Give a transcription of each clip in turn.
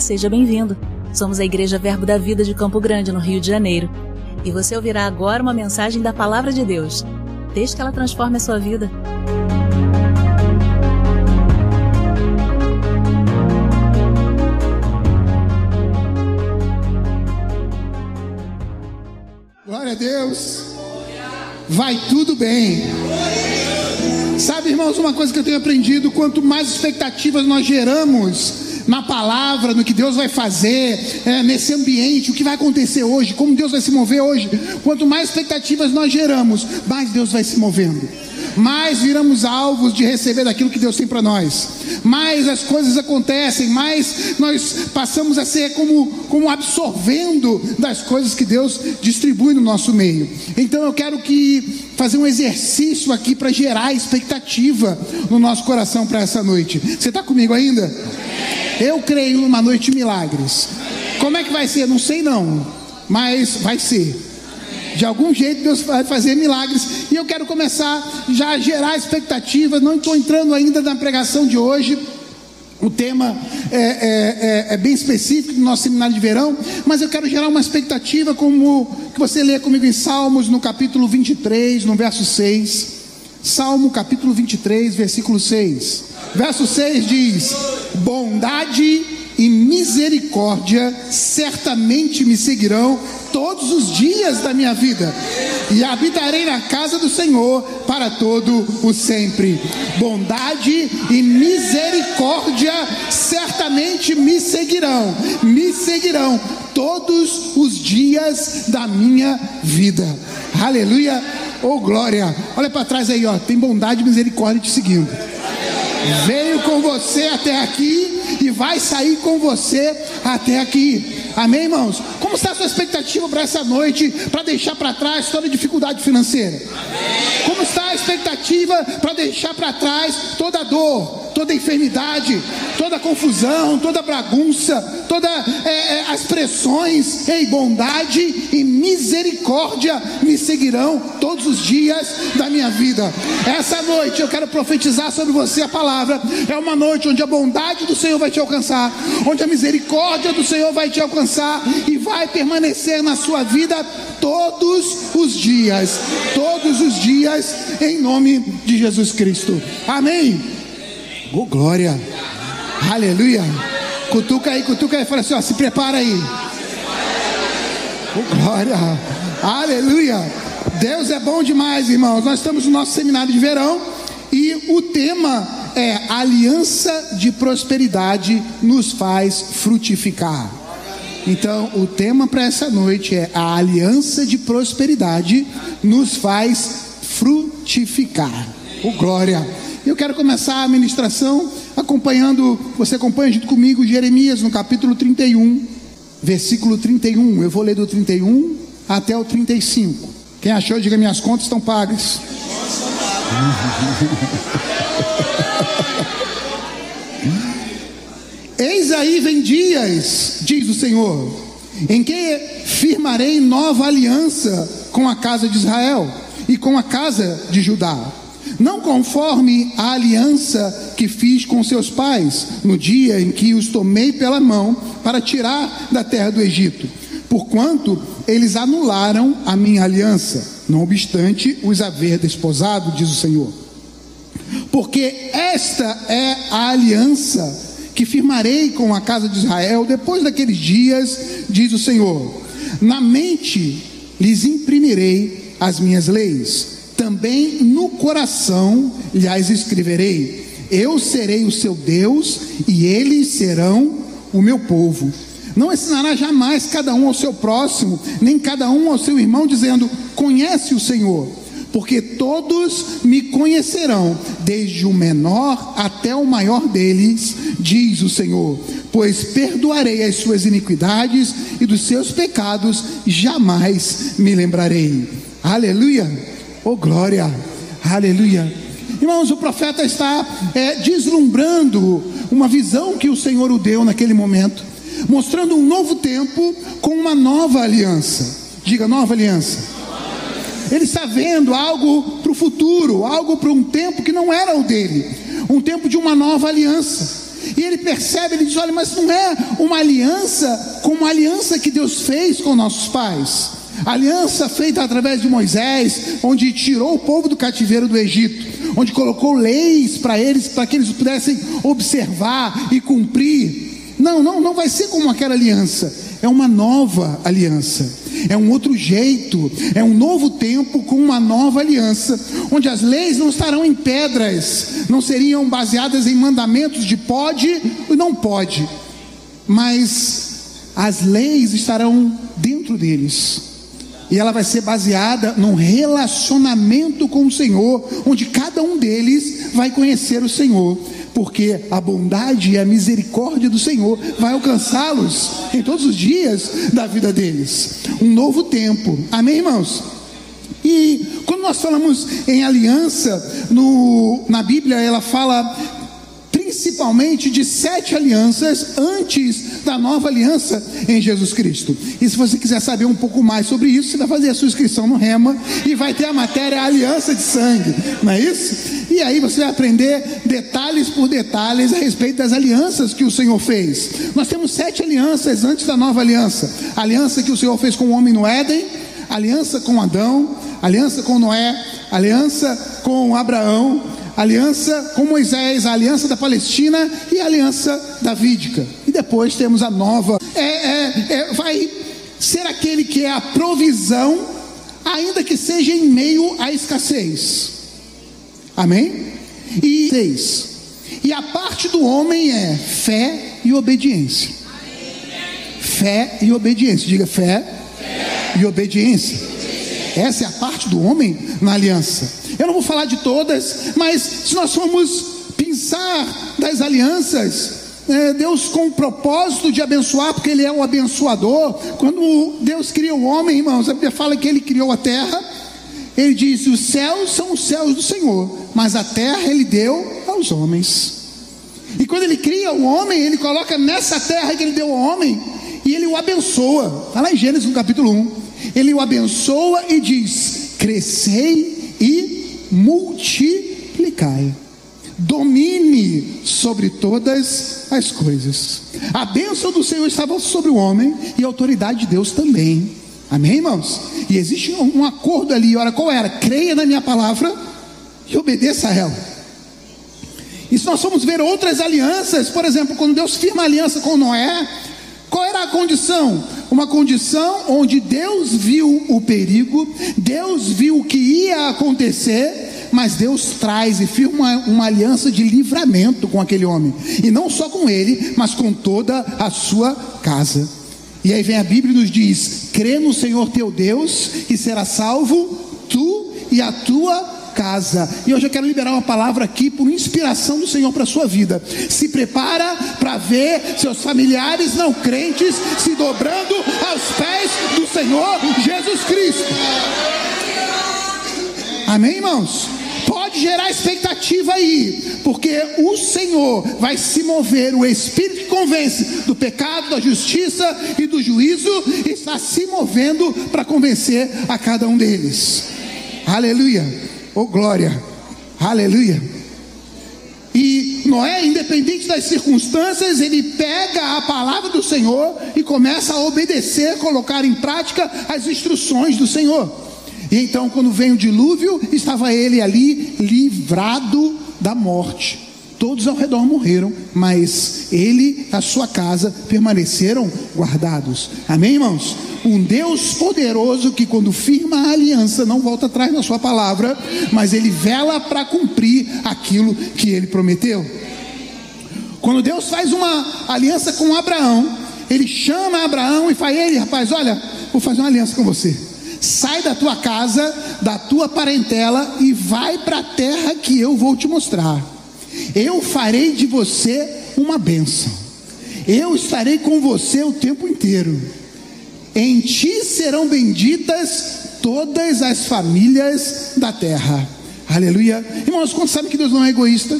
Seja bem-vindo. Somos a Igreja Verbo da Vida de Campo Grande, no Rio de Janeiro. E você ouvirá agora uma mensagem da Palavra de Deus. Desde que ela transforme a sua vida. Glória a Deus. Vai tudo bem. Sabe, irmãos, uma coisa que eu tenho aprendido: quanto mais expectativas nós geramos na palavra, no que Deus vai fazer, é, nesse ambiente, o que vai acontecer hoje, como Deus vai se mover hoje. Quanto mais expectativas nós geramos, mais Deus vai se movendo. Mais viramos alvos de receber daquilo que Deus tem para nós. Mais as coisas acontecem, mais nós passamos a ser como, como absorvendo das coisas que Deus distribui no nosso meio. Então eu quero que fazer um exercício aqui para gerar expectativa no nosso coração para essa noite. Você está comigo ainda? Eu creio numa noite de milagres. Como é que vai ser? Não sei não, mas vai ser. De algum jeito Deus vai fazer milagres. E eu quero começar já a gerar expectativa. Não estou entrando ainda na pregação de hoje. O tema é, é, é, é, bem específico do nosso seminário de verão, mas eu quero gerar uma expectativa, como que você lê comigo em Salmos, no capítulo 23, no verso 6. Salmo capítulo 23, versículo 6. Verso 6 diz: Bondade e misericórdia certamente me seguirão todos os dias da minha vida, e habitarei na casa do Senhor para todo o sempre. Bondade e misericórdia certamente me seguirão, me seguirão todos os dias da minha vida. Aleluia, oh glória. Olha para trás aí, ó, tem bondade e misericórdia te seguindo. Veio com você até aqui e vai sair com você até aqui. Amém, irmãos? Como está a sua expectativa para essa noite, para deixar para trás toda dificuldade financeira? Como está a expectativa para deixar para trás toda dor, toda enfermidade, toda confusão, toda bagunça, todas é, é, as pressões, em bondade e misericórdia me seguirão todos os dias da minha vida. Essa noite eu quero profetizar sobre você a palavra. É uma noite onde a bondade do Senhor vai te alcançar, onde a misericórdia do Senhor vai te alcançar e vai permanecer na sua vida todos os dias, todos os dias, em nome de Jesus Cristo. Amém. Oh, glória. Aleluia. Cutuca aí, cutuca aí. Fala assim, ó, se prepara aí. Oh, glória. Aleluia. Deus é bom demais, irmãos. Nós estamos no nosso seminário de verão e o tema é aliança de prosperidade nos faz frutificar. Então, o tema para essa noite é a aliança de prosperidade nos faz frutificar. O oh, glória. Eu quero começar a ministração acompanhando, você acompanha junto comigo Jeremias no capítulo 31, versículo 31. Eu vou ler do 31 até o 35. Quem achou, diga minhas contas estão pagas. Eis aí vem dias, diz o Senhor, em que firmarei nova aliança com a casa de Israel e com a casa de Judá não conforme a aliança que fiz com seus pais no dia em que os tomei pela mão para tirar da terra do Egito, porquanto eles anularam a minha aliança, não obstante os haver desposado, diz o Senhor. Porque esta é a aliança que firmarei com a casa de Israel depois daqueles dias, diz o Senhor. Na mente lhes imprimirei as minhas leis também no coração lhes escreverei: Eu serei o seu Deus e eles serão o meu povo. Não ensinará jamais cada um ao seu próximo, nem cada um ao seu irmão, dizendo: Conhece o Senhor, porque todos me conhecerão, desde o menor até o maior deles, diz o Senhor. Pois perdoarei as suas iniquidades e dos seus pecados jamais me lembrarei. Aleluia. Oh glória, aleluia. Irmãos, o profeta está é, deslumbrando uma visão que o Senhor o deu naquele momento, mostrando um novo tempo com uma nova aliança. Diga, nova aliança. Ele está vendo algo para o futuro, algo para um tempo que não era o dele, um tempo de uma nova aliança. E ele percebe, ele diz: olha, mas não é uma aliança como a aliança que Deus fez com nossos pais. Aliança feita através de Moisés, onde tirou o povo do cativeiro do Egito, onde colocou leis para eles, para que eles pudessem observar e cumprir. Não, não, não vai ser como aquela aliança. É uma nova aliança é um outro jeito, é um novo tempo com uma nova aliança, onde as leis não estarão em pedras, não seriam baseadas em mandamentos de pode e não pode, mas as leis estarão dentro deles. E ela vai ser baseada num relacionamento com o Senhor, onde cada um deles vai conhecer o Senhor porque a bondade e a misericórdia do Senhor vai alcançá-los em todos os dias da vida deles. Um novo tempo. Amém, irmãos? E quando nós falamos em aliança, no, na Bíblia ela fala principalmente de sete alianças antes da nova aliança em Jesus Cristo. E se você quiser saber um pouco mais sobre isso, você vai fazer a sua inscrição no Rema e vai ter a matéria Aliança de Sangue, não é isso? E aí você vai aprender detalhes por detalhes a respeito das alianças que o Senhor fez. Nós temos sete alianças antes da nova aliança: a aliança que o Senhor fez com o homem no Éden, aliança com Adão, aliança com Noé, aliança com Abraão, aliança com Moisés, a aliança da Palestina e a aliança davídica. E depois temos a nova. É, é, é, vai ser aquele que é a provisão, ainda que seja em meio à escassez. Amém? E seis. E a parte do homem é fé e obediência. Fé e obediência. Diga fé, fé. e obediência. Essa é a parte do homem na aliança. Eu não vou falar de todas, mas se nós formos pensar das alianças, é, Deus com o propósito de abençoar, porque Ele é o abençoador. Quando Deus cria o homem, irmãos, a Bíblia fala que Ele criou a terra. Ele diz: os céus são os céus do Senhor, mas a terra Ele deu aos homens. E quando Ele cria o homem, Ele coloca nessa terra que Ele deu ao homem e Ele o abençoa. Está lá em Gênesis no capítulo 1. Ele o abençoa e diz: crescei e multiplicai, domine sobre todas as coisas. A bênção do Senhor estava sobre o homem e a autoridade de Deus também. Amém, irmãos? E existe um acordo ali, olha qual era? Creia na minha palavra e obedeça a ela. E se nós formos ver outras alianças, por exemplo, quando Deus firma aliança com Noé, qual era a condição? Uma condição onde Deus viu o perigo, Deus viu o que ia acontecer, mas Deus traz e firma uma, aliança de livramento com aquele homem, e não só com ele, mas com toda a sua casa. E aí vem a Bíblia e nos diz: crê no Senhor teu Deus e será salvo tu e a tua casa. E hoje eu quero liberar uma palavra aqui por inspiração do Senhor para a sua vida. Se prepara para ver seus familiares não crentes se dobrando aos pés do Senhor Jesus Cristo. Amém, irmãos? Pode gerar expectativa aí, porque o Senhor vai se mover, o Espírito que convence do pecado, da justiça e do juízo, está se movendo para convencer a cada um deles. Aleluia. Oh glória, aleluia. E Noé, independente das circunstâncias, ele pega a palavra do Senhor e começa a obedecer, colocar em prática as instruções do Senhor. E então, quando vem o dilúvio, estava ele ali livrado da morte. Todos ao redor morreram, mas ele e a sua casa permaneceram guardados. Amém, irmãos? Um Deus poderoso que, quando firma a aliança, não volta atrás na sua palavra, mas ele vela para cumprir aquilo que ele prometeu. Quando Deus faz uma aliança com Abraão, ele chama Abraão e fala: Ele, rapaz, olha, vou fazer uma aliança com você. Sai da tua casa, da tua parentela e vai para a terra que eu vou te mostrar. Eu farei de você uma bênção. Eu estarei com você o tempo inteiro. Em ti serão benditas todas as famílias da terra. Aleluia. Irmãos, quando sabe que Deus não é egoísta?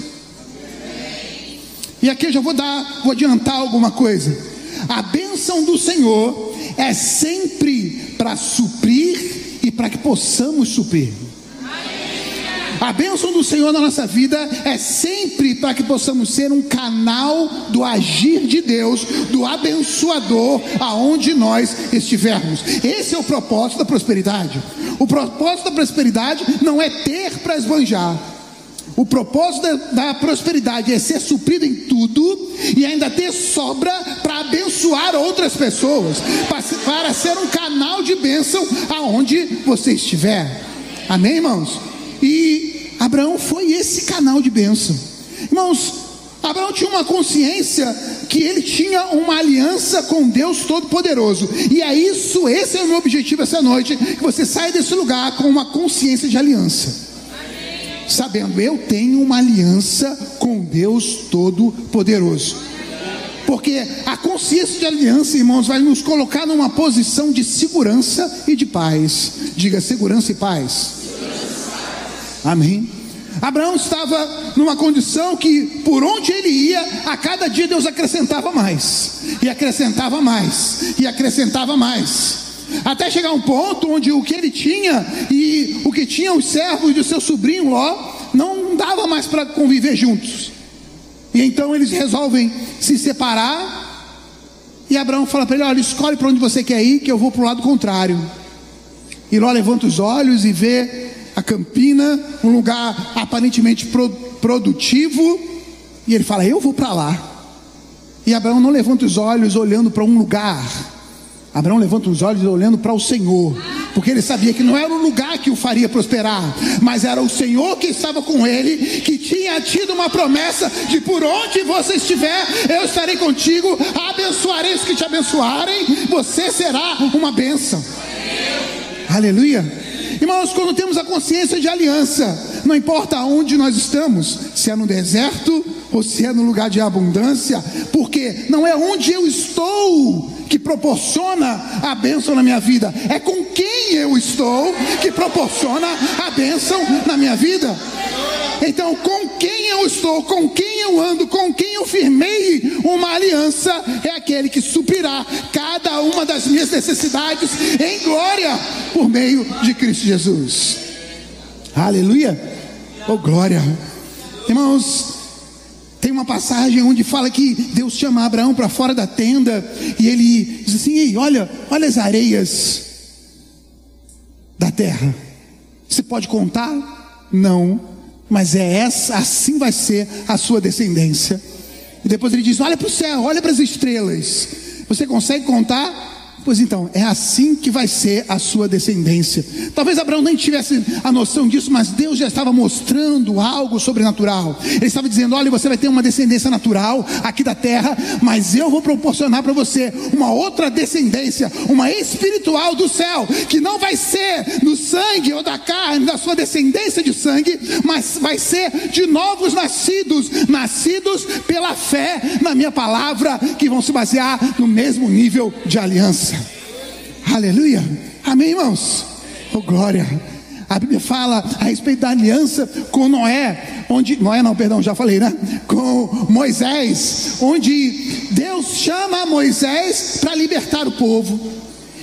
E aqui eu já vou dar, vou adiantar alguma coisa. A bênção do Senhor é sempre para suprir e para que possamos suprir. A bênção do Senhor na nossa vida é sempre para que possamos ser um canal do agir de Deus, do abençoador, aonde nós estivermos. Esse é o propósito da prosperidade. O propósito da prosperidade não é ter para esbanjar. O propósito da, da, prosperidade é ser suprido em tudo e ainda ter sobra para abençoar outras pessoas, para, para ser um canal de bênção aonde você estiver. Amém, irmãos? E Abraão foi esse canal de bênção. Irmãos, Abraão tinha uma consciência que ele tinha uma aliança com Deus Todo-Poderoso. E é isso, esse é o meu objetivo essa noite, que você saia desse lugar com uma consciência de aliança. Sabendo, eu tenho uma aliança com Deus Todo-Poderoso. Porque a consciência de aliança, irmãos, vai nos colocar numa posição de segurança e de paz. Diga segurança e paz. Amém. Abraão estava numa condição que, por onde ele ia, a cada dia Deus acrescentava mais, e acrescentava mais, e acrescentava mais. Até chegar um ponto onde o que ele tinha e o que tinha os servos de seu sobrinho Ló não dava mais para conviver juntos. E então eles resolvem se separar. E Abraão fala para ele: Olha, escolhe para onde você quer ir, que eu vou para o lado contrário. E Ló levanta os olhos e vê a campina, um lugar aparentemente pro, produtivo. E ele fala: Eu vou para lá. E Abraão não levanta os olhos olhando para um lugar. Abraão levanta os olhos olhando para o Senhor, porque ele sabia que não era o lugar que o faria prosperar, mas era o Senhor que estava com ele, que tinha tido uma promessa de por onde você estiver, eu estarei contigo, abençoarei os que te abençoarem, você será uma bênção. Aleluia. Irmãos, quando temos a consciência de aliança, não importa onde nós estamos, se é no deserto ou se é no lugar de abundância, porque não é onde eu estou que proporciona a bênção na minha vida, é com quem eu estou que proporciona a bênção na minha vida. Então, com quem eu estou, com quem eu ando, com quem eu firmei uma aliança, é aquele que suprirá cada uma das minhas necessidades em glória por meio de Cristo Jesus. Aleluia! Oh glória! Irmãos, tem uma passagem onde fala que Deus chama Abraão para fora da tenda e ele diz assim: Ei, olha, olha as areias da terra. Você pode contar? Não, mas é essa, assim vai ser a sua descendência. E depois ele diz: Olha para o céu, olha para as estrelas. Você consegue contar? Pois então, é assim que vai ser a sua descendência. Talvez Abraão nem tivesse a noção disso, mas Deus já estava mostrando algo sobrenatural. Ele estava dizendo: Olha, você vai ter uma descendência natural aqui da terra, mas eu vou proporcionar para você uma outra descendência, uma espiritual do céu, que não vai ser no sangue ou da carne, da sua descendência de sangue, mas vai ser de novos nascidos, nascidos pela fé na minha palavra, que vão se basear no mesmo nível de aliança. Aleluia. Amém, irmãos? Oh, glória. A Bíblia fala a respeito da aliança com Noé, onde Noé não, perdão, já falei, né? Com Moisés, onde Deus chama Moisés para libertar o povo.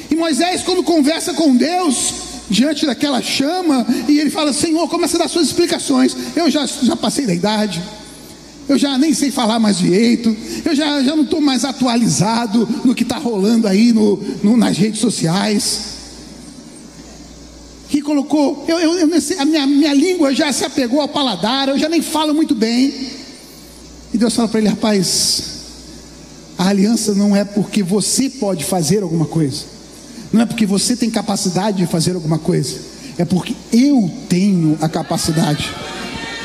E Moisés, quando conversa com Deus, diante daquela chama, e ele fala: Senhor, começa a dar suas explicações. Eu já, já passei da idade eu já nem sei falar mais direito, eu já, já não estou mais atualizado no que está rolando aí no, no, nas redes sociais. Que colocou, eu, eu, eu, a minha, minha língua já se apegou ao paladar, eu já nem falo muito bem. E Deus fala para ele, rapaz, a aliança não é porque você pode fazer alguma coisa, não é porque você tem capacidade de fazer alguma coisa, é porque eu tenho a capacidade.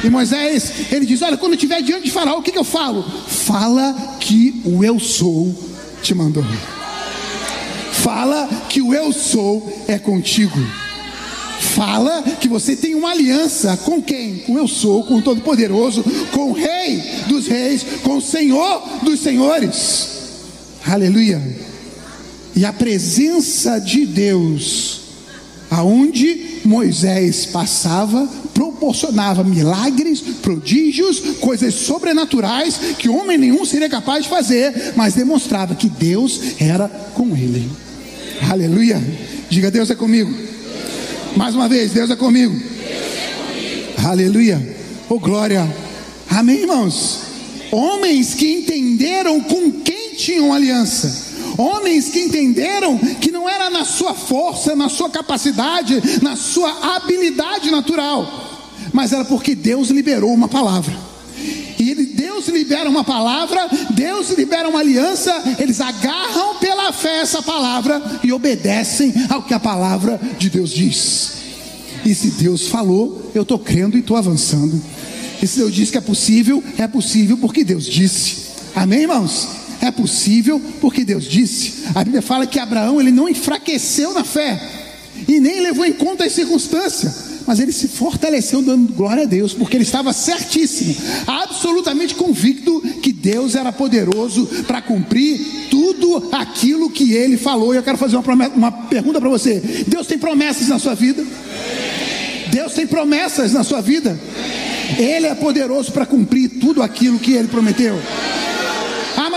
E Moisés, ele diz: Olha, quando eu estiver diante de Faraó, o que, que eu falo? Fala que o eu sou te mandou. Fala que o eu sou é contigo. Fala que você tem uma aliança com quem? Com eu sou, com o Todo-Poderoso, com o Rei dos Reis, com o Senhor dos Senhores. Aleluia. E a presença de Deus, aonde Moisés passava, proporcionava milagres, prodígios, coisas sobrenaturais que homem nenhum seria capaz de fazer, mas demonstrava que Deus era com ele. Aleluia. Diga, Deus é comigo. Mais uma vez, Deus é comigo. Aleluia. Oh glória. Amém, irmãos. Homens que entenderam com quem tinham aliança. Homens que entenderam que não era na sua força, na sua capacidade, na sua habilidade natural, mas era porque Deus liberou uma palavra. E Deus libera uma palavra, Deus libera uma aliança, eles agarram pela fé essa palavra e obedecem ao que a palavra de Deus diz. E se Deus falou, eu estou crendo e estou avançando. E se Deus diz que é possível, é possível porque Deus disse. Amém, irmãos? É possível porque Deus disse. A Bíblia fala que Abraão ele não enfraqueceu na fé e nem levou em conta as circunstâncias, mas ele se fortaleceu dando glória a Deus, porque ele estava certíssimo, absolutamente convicto que Deus era poderoso para cumprir tudo aquilo que ele falou. E eu quero fazer uma, promessa, uma pergunta para você: Deus tem promessas na sua vida? Deus tem promessas na sua vida? Ele é poderoso para cumprir tudo aquilo que ele prometeu.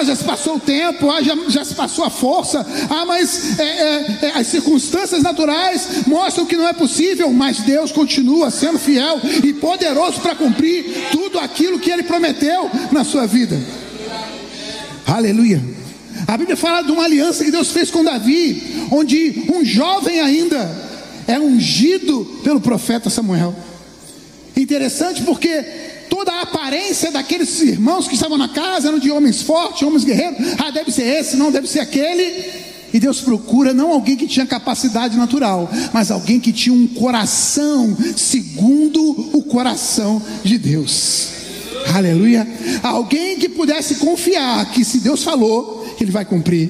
Ah, mas já se passou o tempo, ah, já, já se passou a força, ah, mas é, é, é, as circunstâncias naturais mostram que não é possível, mas Deus continua sendo fiel e poderoso para cumprir tudo aquilo que Ele prometeu na sua vida. Aleluia. A Bíblia fala de uma aliança que Deus fez com Davi, onde um jovem ainda é ungido pelo profeta Samuel. Interessante porque toda a aparência daqueles irmãos que estavam na casa eram de homens fortes, homens guerreiros. Ah, deve ser esse, não deve ser aquele. E Deus procura não alguém que tinha capacidade natural, mas alguém que tinha um coração segundo o coração de Deus. Aleluia. Alguém que pudesse confiar que se Deus falou, ele vai cumprir.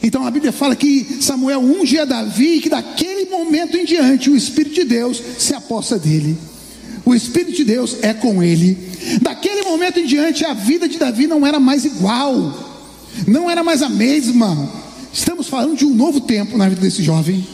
Então a Bíblia fala que Samuel unge a Davi e que daquele momento em diante o Espírito de Deus se aposta dele. O Espírito de Deus é com ele. Daquele momento em diante, a vida de Davi não era mais igual, não era mais a mesma. Estamos falando de um novo tempo na vida desse jovem.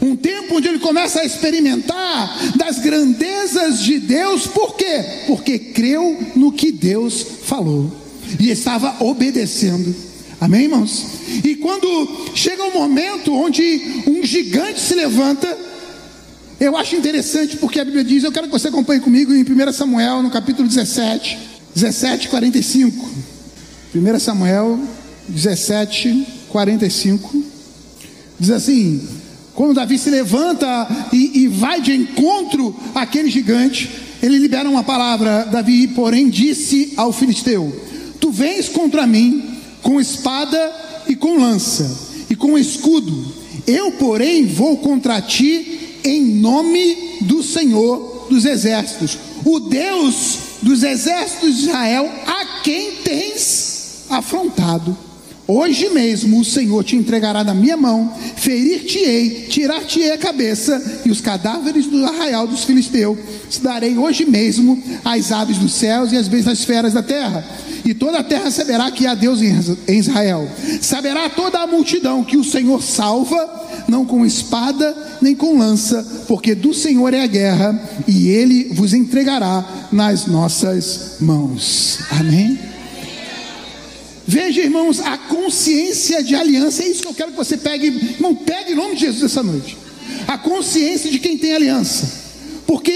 Um tempo onde ele começa a experimentar das grandezas de Deus, por quê? Porque creu no que Deus falou e estava obedecendo. Amém, irmãos? E quando chega um momento onde um gigante se levanta, eu acho interessante porque a Bíblia diz, eu quero que você acompanhe comigo em 1 Samuel, no capítulo 17, 17, 45. 1 Samuel 17, 45. Diz assim: quando Davi se levanta e, e vai de encontro àquele gigante, ele libera uma palavra. Davi, porém, disse ao filisteu: Tu vens contra mim com espada e com lança e com escudo. Eu, porém, vou contra ti em nome do Senhor dos exércitos, o Deus dos exércitos de Israel, a quem tens afrontado. Hoje mesmo o Senhor te entregará na minha mão, ferir-te-ei, tirar-te-ei a cabeça e os cadáveres do arraial dos filisteus. Te darei hoje mesmo as aves dos céus e as bestas feras da terra. E toda a terra saberá que há Deus em Israel. Saberá toda a multidão que o Senhor salva, não com espada nem com lança, porque do Senhor é a guerra e ele vos entregará nas nossas mãos. Amém. Veja, irmãos, a consciência de aliança, é isso que eu quero que você pegue, irmão, pegue em nome de Jesus essa noite. A consciência de quem tem aliança, porque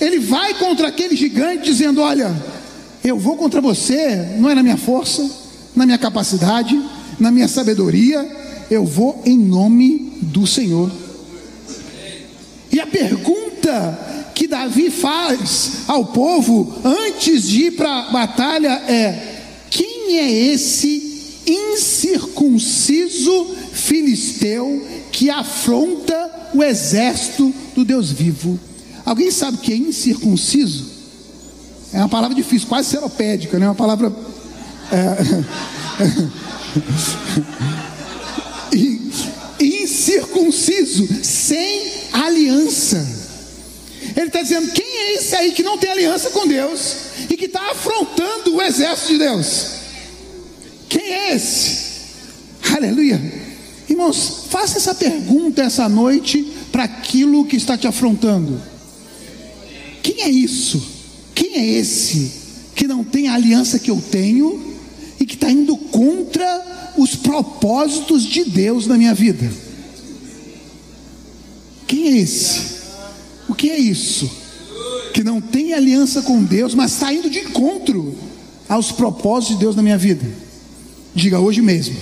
ele vai contra aquele gigante dizendo: Olha, eu vou contra você, não é na minha força, na minha capacidade, na minha sabedoria, eu vou em nome do Senhor. E a pergunta que Davi faz ao povo antes de ir para a batalha é: quem é esse incircunciso filisteu que afronta o exército do Deus vivo? Alguém sabe o que é incircunciso? É uma palavra difícil, quase seropédica, né? Uma palavra. É, incircunciso, sem aliança. Ele está dizendo: quem é esse aí que não tem aliança com Deus e que está afrontando o exército de Deus? Quem é esse? Aleluia. Irmãos, faça essa pergunta essa noite para aquilo que está te afrontando. Quem é isso? Quem é esse que não tem a aliança que eu tenho e que está indo contra os propósitos de Deus na minha vida? Quem é esse? O que é isso? que não tem aliança com Deus, mas está indo de encontro aos propósitos de Deus na minha vida. Diga hoje mesmo.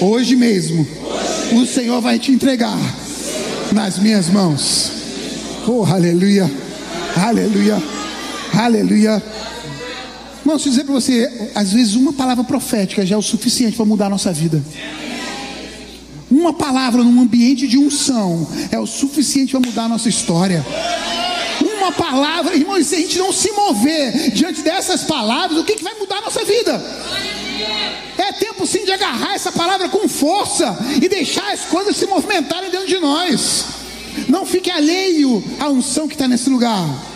Hoje mesmo. O Senhor vai te entregar nas minhas mãos. Oh, aleluia. Aleluia. Aleluia. Irmão, se dizer para você, às vezes uma palavra profética já é o suficiente para mudar a nossa vida. Uma palavra num ambiente de unção é o suficiente para mudar a nossa história. Uma palavra, irmão, se a gente não se mover diante dessas palavras, o que, que vai mudar a nossa vida? É tempo sim de agarrar essa palavra com força e deixar as coisas se movimentarem dentro de nós. Não fique alheio à unção que está nesse lugar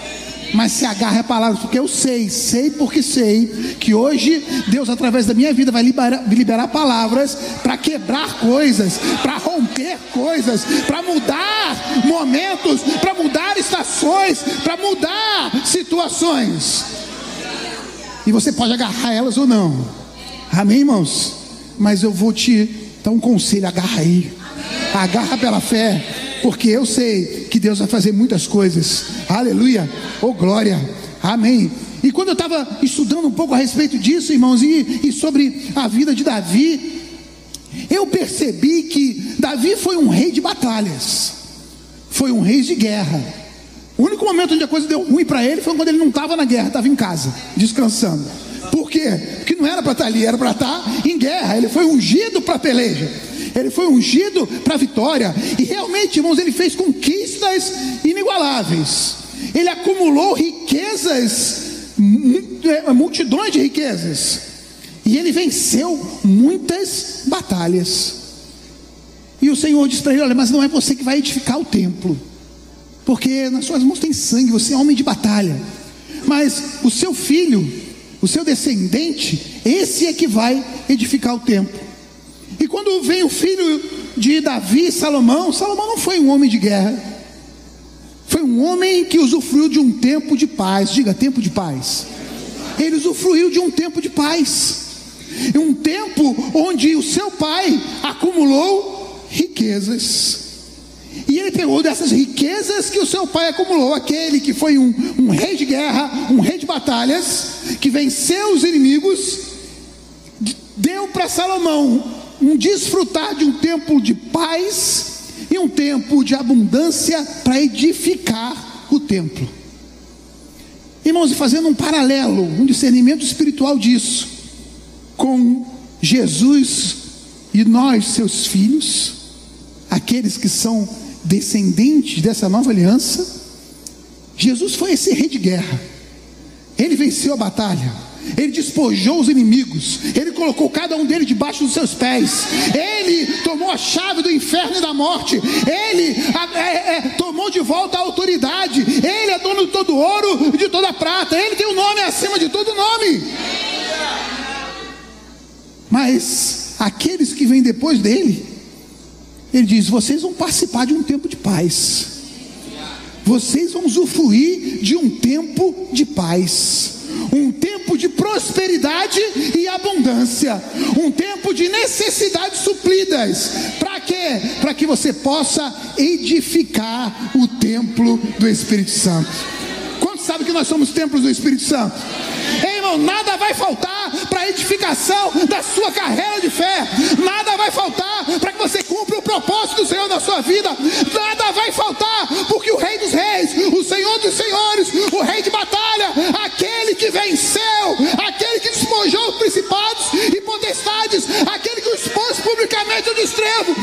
mas se agarre a palavra, porque eu sei, sei porque sei, que hoje Deus, através da minha vida, vai liberar, liberar palavras para quebrar coisas, para romper coisas, para mudar momentos, para mudar estações, para mudar situações. E você pode agarrar elas ou não, amém, irmãos? Mas eu vou te dar um conselho: agarra aí, agarra pela fé porque eu sei que Deus vai fazer muitas coisas. Aleluia, oh glória, amém. E quando eu estava estudando um pouco a respeito disso, irmãos, e, e sobre a vida de Davi, eu percebi que Davi foi um rei de batalhas, foi um rei de guerra. O único momento onde a coisa deu ruim para ele foi quando ele não estava na guerra, estava em casa, descansando. Por quê? Porque não era para estar tá ali, era para estar tá em guerra. Ele foi ungido para peleja ele foi ungido para a vitória, e realmente, irmãos, ele fez conquistas inigualáveis, ele acumulou riquezas, é, multidões de riquezas, e ele venceu muitas batalhas. E o Senhor disse para ele: Olha, mas não é você que vai edificar o templo, porque nas suas mãos tem sangue, você é homem de batalha, mas o seu filho, o seu descendente, esse é que vai edificar o templo. E quando vem o filho de Davi, Salomão, Salomão não foi um homem de guerra. Foi um homem que usufruiu de um tempo de paz. Diga, tempo de paz. Ele usufruiu de um tempo de paz. Um tempo onde o seu pai acumulou riquezas. E ele pegou dessas riquezas que o seu pai acumulou, aquele que foi um, um rei de guerra, um rei de batalhas, que venceu os inimigos, deu para Salomão um desfrutar de um tempo de paz e um tempo de abundância para edificar o templo. Irmãos, e fazendo um paralelo, um discernimento espiritual disso, com Jesus e nós, seus filhos, aqueles que são descendentes dessa nova aliança, Jesus foi esse rei de guerra, ele venceu a batalha ele despojou os inimigos, ele colocou cada um deles debaixo dos seus pés, ele tomou a chave do inferno e da morte, ele é, é, tomou de volta a autoridade, ele é dono de todo ouro e de toda prata, ele tem o um nome acima de todo nome. Mas aqueles que vêm depois dele, ele diz: vocês vão participar de um tempo de paz. Vocês vão usufruir de um tempo de paz um tempo de prosperidade e abundância, um tempo de necessidades supridas. Para quê? Para que você possa edificar o templo do Espírito Santo. Sabem que nós somos templos do Espírito Santo? Ei, irmão, nada vai faltar para a edificação da sua carreira de fé, nada vai faltar para que você cumpra o propósito do Senhor na sua vida, nada vai faltar, porque o Rei dos Reis, o Senhor dos Senhores, o Rei de batalha, aquele que venceu, aquele que despojou os principados e potestades, aquele que expôs publicamente o desprezo,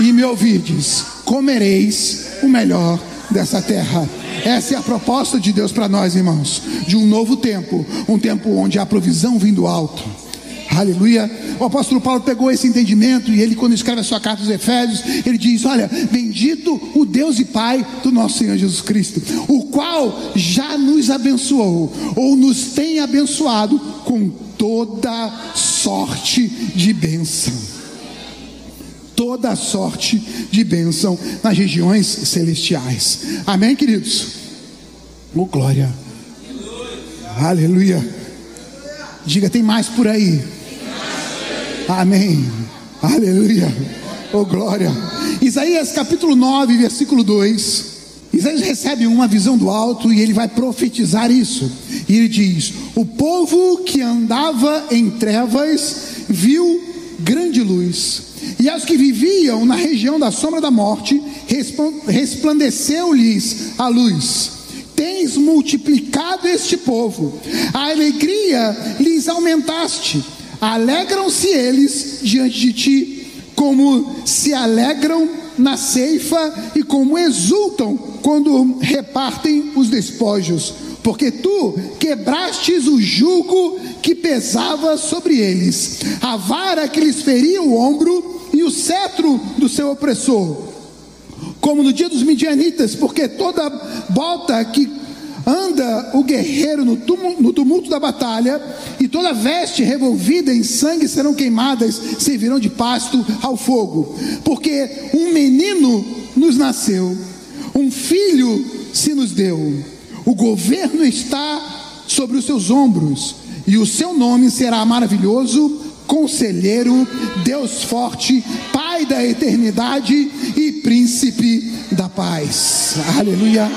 E me ouvides, comereis o melhor dessa terra. Essa é a proposta de Deus para nós, irmãos, de um novo tempo, um tempo onde há provisão vindo alto. Aleluia. O apóstolo Paulo pegou esse entendimento e ele, quando escreve a sua carta aos Efésios, ele diz: Olha, bendito o Deus e Pai do nosso Senhor Jesus Cristo, o qual já nos abençoou, ou nos tem abençoado com toda sorte de bênção. Toda sorte de bênção nas regiões celestiais. Amém, queridos? Oh, glória. Aleluia. Diga, tem mais por aí. Amém. Aleluia. Oh glória. Isaías capítulo 9, versículo 2. Isaías recebe uma visão do alto e ele vai profetizar isso. E ele diz: O povo que andava em trevas viu grande luz, e aos que viviam na região da sombra da morte, resplandeceu-lhes a luz. Tens multiplicado este povo, a alegria lhes aumentaste, alegram-se eles diante de ti, como se alegram na ceifa e como exultam quando repartem os despojos porque tu quebrastes o jugo que pesava sobre eles, a vara que lhes feria o ombro e o cetro do seu opressor. Como no dia dos midianitas, porque toda bota que anda o guerreiro no tumulto, no tumulto da batalha, e toda veste revolvida em sangue serão queimadas, servirão de pasto ao fogo. Porque um menino nos nasceu, um filho se nos deu o governo está sobre os seus ombros, e o seu nome será maravilhoso, conselheiro, Deus forte, Pai da eternidade e príncipe da paz. Aleluia.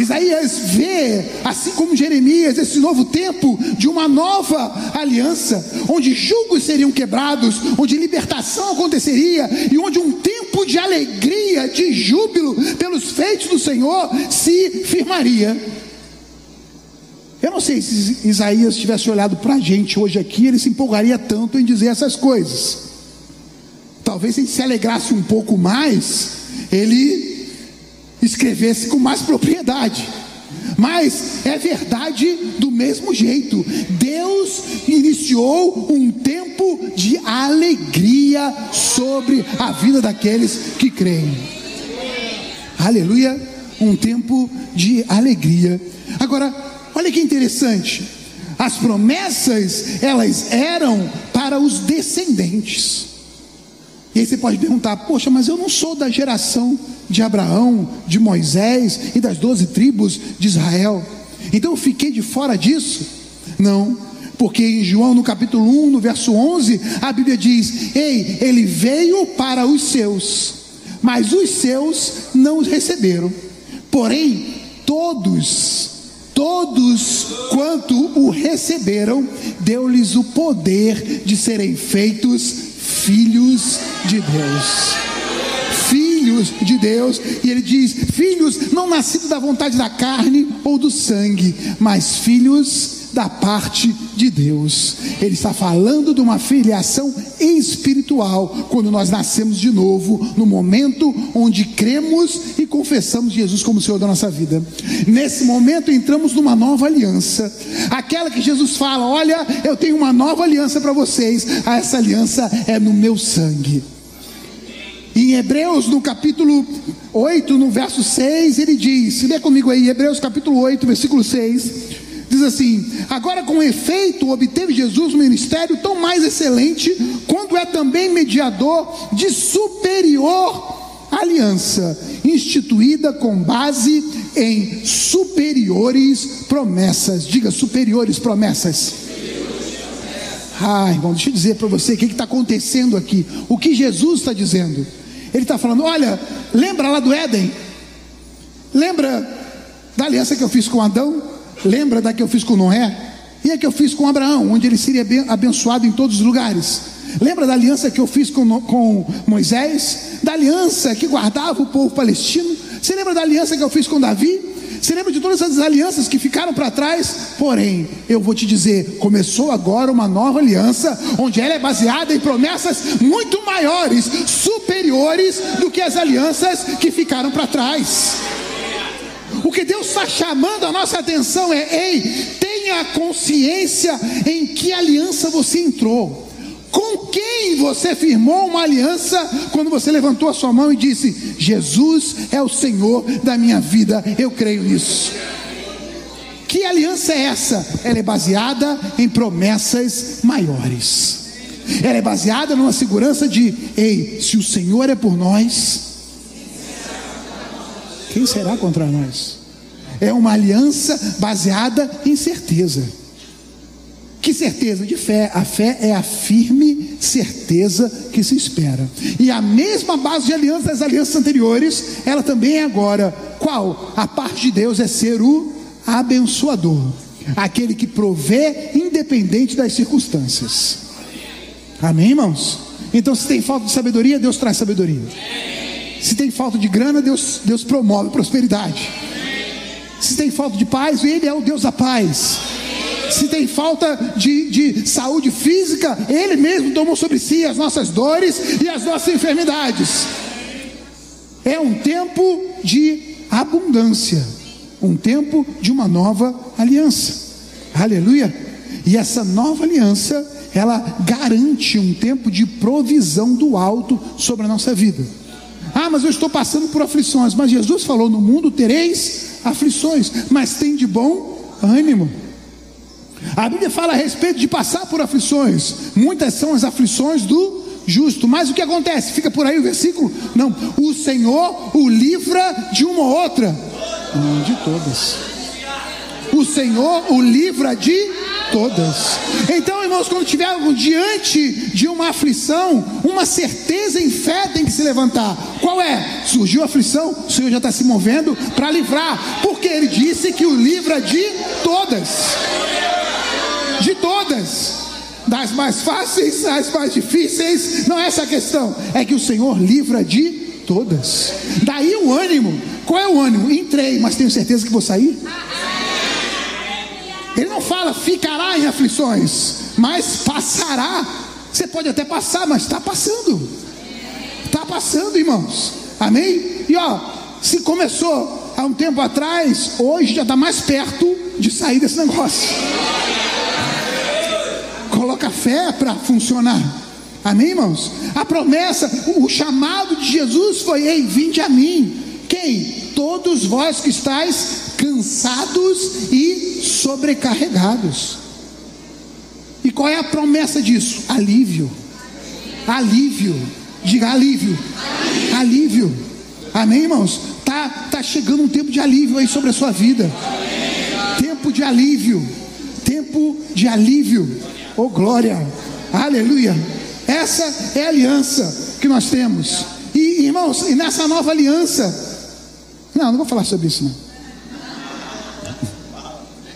Isaías vê, assim como Jeremias, esse novo tempo de uma nova aliança, onde julgos seriam quebrados, onde libertação aconteceria e onde um tempo de alegria, de júbilo pelos feitos do Senhor se firmaria. Eu não sei se Isaías tivesse olhado para a gente hoje aqui, ele se empolgaria tanto em dizer essas coisas. Talvez ele se alegrasse um pouco mais, ele escrevesse com mais propriedade. Mas é verdade do mesmo jeito. Deus iniciou um tempo de alegria sobre a vida daqueles que creem. Aleluia! Um tempo de alegria. Agora, olha que interessante. As promessas, elas eram para os descendentes. E aí você pode perguntar: poxa, mas eu não sou da geração de Abraão, de Moisés e das doze tribos de Israel. Então eu fiquei de fora disso? Não, porque em João no capítulo 1, no verso 11, a Bíblia diz: Ei, ele veio para os seus, mas os seus não os receberam. Porém, todos, todos quanto o receberam, deu-lhes o poder de serem feitos filhos de Deus. Filhos de Deus, e ele diz: filhos não nascidos da vontade da carne ou do sangue, mas filhos da parte de Deus. Ele está falando de uma filiação espiritual, quando nós nascemos de novo, no momento onde cremos e confessamos Jesus como Senhor da nossa vida. Nesse momento entramos numa nova aliança, aquela que Jesus fala: Olha, eu tenho uma nova aliança para vocês, essa aliança é no meu sangue. Em Hebreus, no capítulo 8, no verso 6, ele diz: lê comigo aí, Hebreus capítulo 8, versículo 6. Diz assim: Agora com efeito obteve Jesus um ministério tão mais excelente, quando é também mediador de superior aliança, instituída com base em superiores promessas. Diga superiores promessas. Ah, irmão, deixa eu dizer para você o que está acontecendo aqui. O que Jesus está dizendo. Ele está falando: olha, lembra lá do Éden? Lembra da aliança que eu fiz com Adão? Lembra da que eu fiz com Noé? E a que eu fiz com Abraão, onde ele seria abençoado em todos os lugares? Lembra da aliança que eu fiz com, com Moisés? Da aliança que guardava o povo palestino? Você lembra da aliança que eu fiz com Davi? Você lembra de todas as alianças que ficaram para trás? Porém, eu vou te dizer: começou agora uma nova aliança, onde ela é baseada em promessas muito maiores, superiores do que as alianças que ficaram para trás. O que Deus está chamando a nossa atenção é: ei, tenha consciência em que aliança você entrou. Com quem você firmou uma aliança quando você levantou a sua mão e disse: Jesus é o Senhor da minha vida, eu creio nisso. Que aliança é essa? Ela é baseada em promessas maiores. Ela é baseada numa segurança de: ei, se o Senhor é por nós, quem será contra nós? é uma aliança baseada em certeza. Que certeza? De fé. A fé é a firme certeza que se espera. E a mesma base de aliança das alianças anteriores, ela também é agora. Qual? A parte de Deus é ser o abençoador, aquele que provê independente das circunstâncias. Amém, irmãos? Então, se tem falta de sabedoria, Deus traz sabedoria. Se tem falta de grana, Deus, Deus promove prosperidade. Se tem falta de paz, Ele é o Deus da paz se tem falta de, de saúde física, Ele mesmo tomou sobre si as nossas dores e as nossas enfermidades. É um tempo de abundância, um tempo de uma nova aliança. Aleluia! E essa nova aliança, ela garante um tempo de provisão do alto sobre a nossa vida. Ah, mas eu estou passando por aflições. Mas Jesus falou: no mundo tereis aflições, mas tem de bom ânimo. A Bíblia fala a respeito de passar por aflições. Muitas são as aflições do justo. Mas o que acontece? Fica por aí o versículo? Não. O Senhor o livra de uma ou outra. Não, de todas. O Senhor o livra de todas. Então, irmãos, quando estivermos diante de uma aflição, uma certeza em fé tem que se levantar. Qual é? Surgiu a aflição, o Senhor já está se movendo para livrar, porque Ele disse que o livra de todas de todas, das mais fáceis às mais difíceis, não é essa a questão, é que o Senhor livra de todas. Daí o ânimo, qual é o ânimo? Entrei, mas tenho certeza que vou sair. Ele não fala ficará em aflições, mas passará. Você pode até passar, mas está passando. Está passando, irmãos. Amém? E ó, se começou há um tempo atrás, hoje já está mais perto de sair desse negócio coloca fé para funcionar. Amém, irmãos? A promessa, o chamado de Jesus foi: Ei, vinde a mim. Quem? Todos vós que estáis cansados e sobrecarregados. E qual é a promessa disso? Alívio. Alívio. Diga alívio. Alívio. Amém, irmãos? Tá, tá chegando um tempo de alívio aí sobre a sua vida. Tempo de alívio. Tempo de alívio. Oh glória, aleluia. Essa é a aliança que nós temos. E irmãos, e nessa nova aliança, não, não vou falar sobre isso não.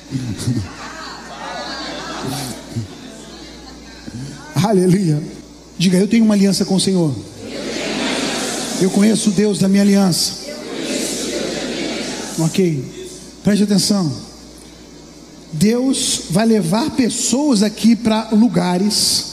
Aleluia. Diga, eu tenho uma aliança com o Senhor. Eu conheço o Deus da minha aliança. Ok. Preste atenção. Deus vai levar pessoas aqui para lugares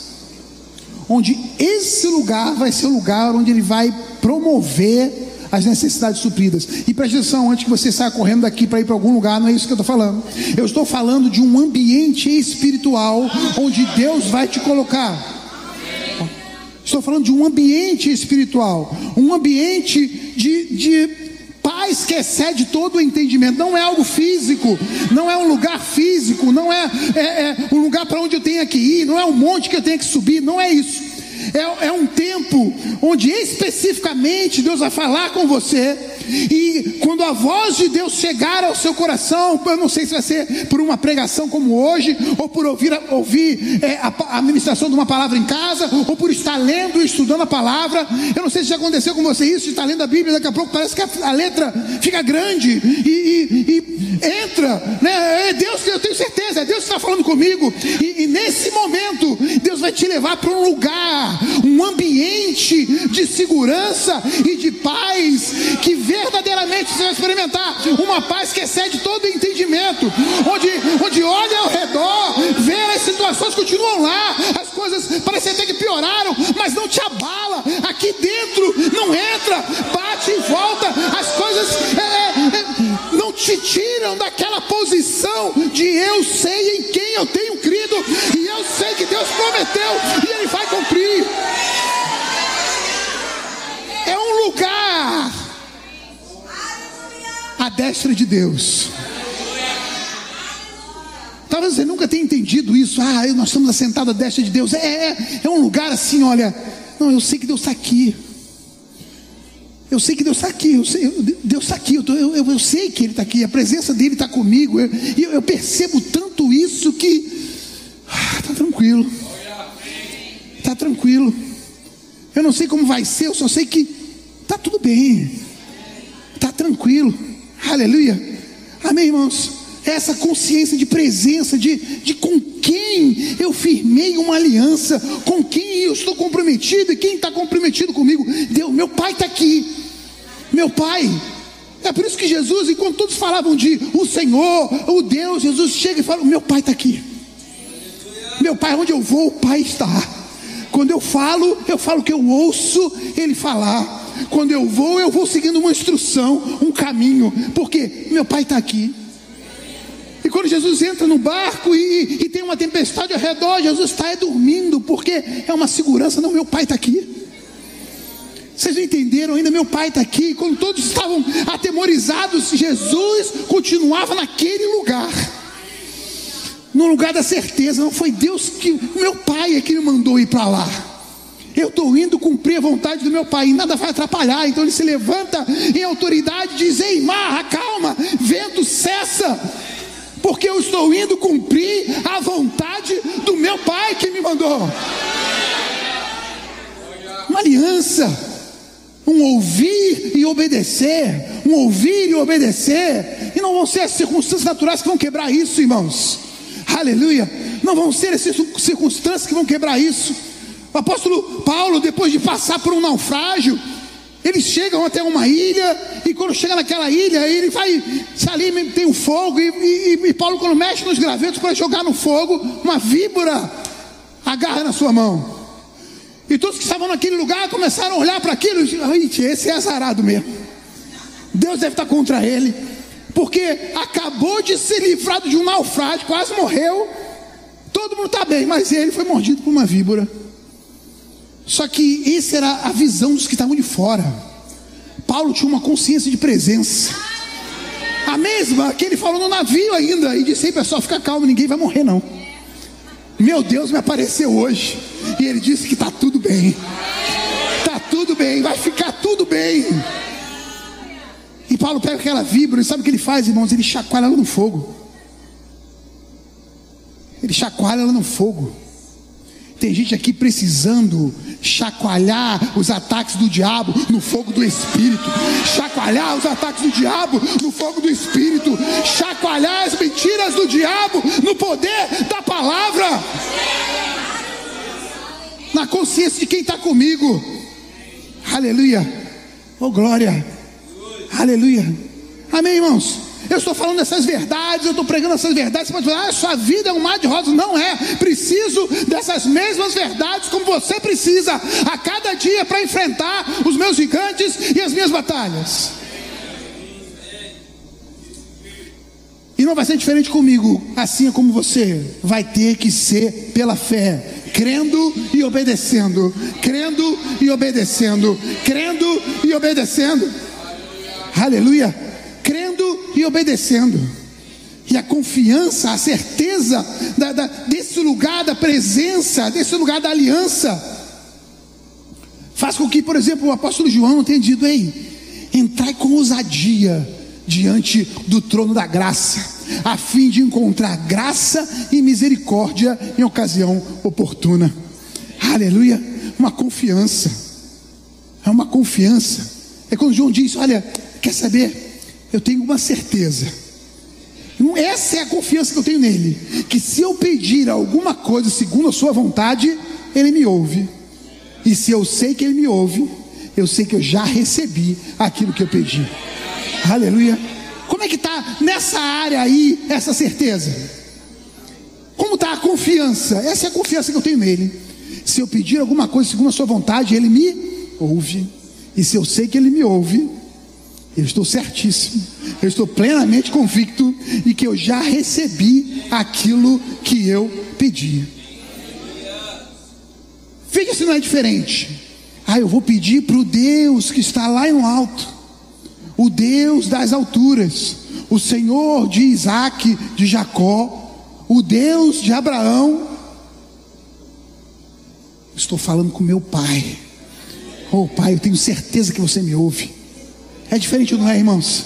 onde esse lugar vai ser o lugar onde Ele vai promover as necessidades supridas. E preste atenção, antes que você saia correndo daqui para ir para algum lugar, não é isso que eu estou falando. Eu estou falando de um ambiente espiritual onde Deus vai te colocar. Estou falando de um ambiente espiritual, um ambiente de, de paz que excede todo o entendimento. Não é algo físico, não é um lugar físico, não é, é, é um lugar para onde eu tenho que ir, não é um monte que eu tenho que subir, não é isso. É, é um tempo onde especificamente Deus vai falar com você e quando a voz de Deus chegar ao seu coração, eu não sei se vai ser por uma pregação como hoje, ou por ouvir, ouvir é, a, a ministração de uma palavra em casa, ou por estar lendo e estudando a palavra. Eu não sei se já aconteceu com você isso, de estar lendo a Bíblia, daqui a pouco parece que a, a letra fica grande e, e, e, entra. Né? É Deus, eu tenho certeza, é Deus que está falando comigo. E, e nesse momento, Deus vai te levar para um lugar, um ambiente de segurança e de paz que verdadeiramente você vai experimentar uma paz que excede todo entendimento, onde, onde olha ao redor, vê as situações continuam lá, as coisas parecem até que pioraram, mas não te abala, aqui dentro não entra, bate e volta, as coisas te tiram daquela posição de eu sei em quem eu tenho crido, e eu sei que Deus prometeu e Ele vai cumprir. É um lugar à destra de Deus. Talvez você nunca tenha entendido isso. Ah, nós estamos assentados à destra de Deus. É, é, é um lugar assim, olha. Não, eu sei que Deus está aqui. Eu sei que Deus está aqui, eu sei, Deus está aqui, eu, tô, eu, eu, sei que Ele está aqui, a presença dEle está comigo, eu, eu, percebo tanto isso que está ah, tranquilo, está tranquilo. Eu não sei como vai ser, eu só sei que está tudo bem, está tranquilo, aleluia, amém, irmãos? Essa consciência de presença, de, de com quem eu firmei uma aliança, com quem eu estou comprometido e quem está comprometido comigo. Deus, meu pai está aqui, meu pai. É por isso que Jesus, enquanto todos falavam de o Senhor, o Deus, Jesus chega e fala: Meu pai está aqui. Meu pai, onde eu vou, o pai está. Quando eu falo, eu falo que eu ouço ele falar. Quando eu vou, eu vou seguindo uma instrução, um caminho, porque meu pai está aqui. E quando Jesus entra no barco e, e tem uma tempestade ao redor, Jesus está dormindo, porque é uma segurança, não, meu pai está aqui. Vocês não entenderam ainda? Meu pai está aqui. Quando todos estavam atemorizados, Jesus continuava naquele lugar. No lugar da certeza, não foi Deus que, meu pai é que me mandou ir para lá. Eu estou indo cumprir a vontade do meu pai, e nada vai atrapalhar. Então ele se levanta em autoridade, diz: Ei, porque eu estou indo cumprir a vontade do meu Pai que me mandou. Uma aliança, um ouvir e obedecer, um ouvir e obedecer, e não vão ser as circunstâncias naturais que vão quebrar isso, irmãos. Aleluia! Não vão ser as circunstâncias que vão quebrar isso. O apóstolo Paulo, depois de passar por um naufrágio, eles chegam até uma ilha, e quando chega naquela ilha, ele vai, ali tem um fogo, e, e, e Paulo, quando mexe nos gravetos para jogar no fogo, uma víbora agarra na sua mão. E todos que estavam naquele lugar começaram a olhar para aquilo e disseram: esse é azarado mesmo. Deus deve estar contra ele, porque acabou de ser livrado de um naufrágio, quase morreu. Todo mundo está bem, mas ele foi mordido por uma víbora. Só que essa era a visão dos que estavam de fora. Paulo tinha uma consciência de presença. A mesma que ele falou no navio ainda. E disse: Ei pessoal, fica calmo, ninguém vai morrer não. Meu Deus me apareceu hoje. E ele disse que está tudo bem. Está tudo bem, vai ficar tudo bem. E Paulo pega aquela vibra, e sabe o que ele faz, irmãos? Ele chacoalha ela no fogo. Ele chacoalha ela no fogo. Tem gente aqui precisando chacoalhar os ataques do diabo no fogo do Espírito, chacoalhar os ataques do diabo no fogo do Espírito, chacoalhar as mentiras do diabo no poder da palavra, na consciência de quem está comigo. Aleluia, oh glória, aleluia, amém, irmãos. Eu estou falando essas verdades, eu estou pregando essas verdades. Você pode falar, ah, sua vida é um mar de rosas. Não é. Preciso dessas mesmas verdades como você precisa a cada dia para enfrentar os meus gigantes e as minhas batalhas. E não vai ser diferente comigo, assim é como você vai ter que ser pela fé, crendo e obedecendo, crendo e obedecendo, crendo e obedecendo. Aleluia e obedecendo. E a confiança, a certeza da, da, desse lugar da presença, desse lugar da aliança, faz com que, por exemplo, o apóstolo João tenha dito: Ei, entrai com ousadia diante do trono da graça, a fim de encontrar graça e misericórdia em ocasião oportuna. Aleluia! Uma confiança, é uma confiança. É quando João diz: Olha, quer saber? Eu tenho uma certeza. Essa é a confiança que eu tenho nele. Que se eu pedir alguma coisa segundo a sua vontade, ele me ouve. E se eu sei que ele me ouve, eu sei que eu já recebi aquilo que eu pedi. Aleluia. Como é que está nessa área aí essa certeza? Como está a confiança? Essa é a confiança que eu tenho nele. Se eu pedir alguma coisa segundo a sua vontade, ele me ouve. E se eu sei que ele me ouve, eu estou certíssimo, eu estou plenamente convicto de que eu já recebi aquilo que eu pedi. Veja se não é diferente. Ah, eu vou pedir para o Deus que está lá no alto, o Deus das alturas, o Senhor de Isaac, de Jacó, o Deus de Abraão. Estou falando com meu pai. Oh, pai, eu tenho certeza que você me ouve. É diferente não é, irmãos?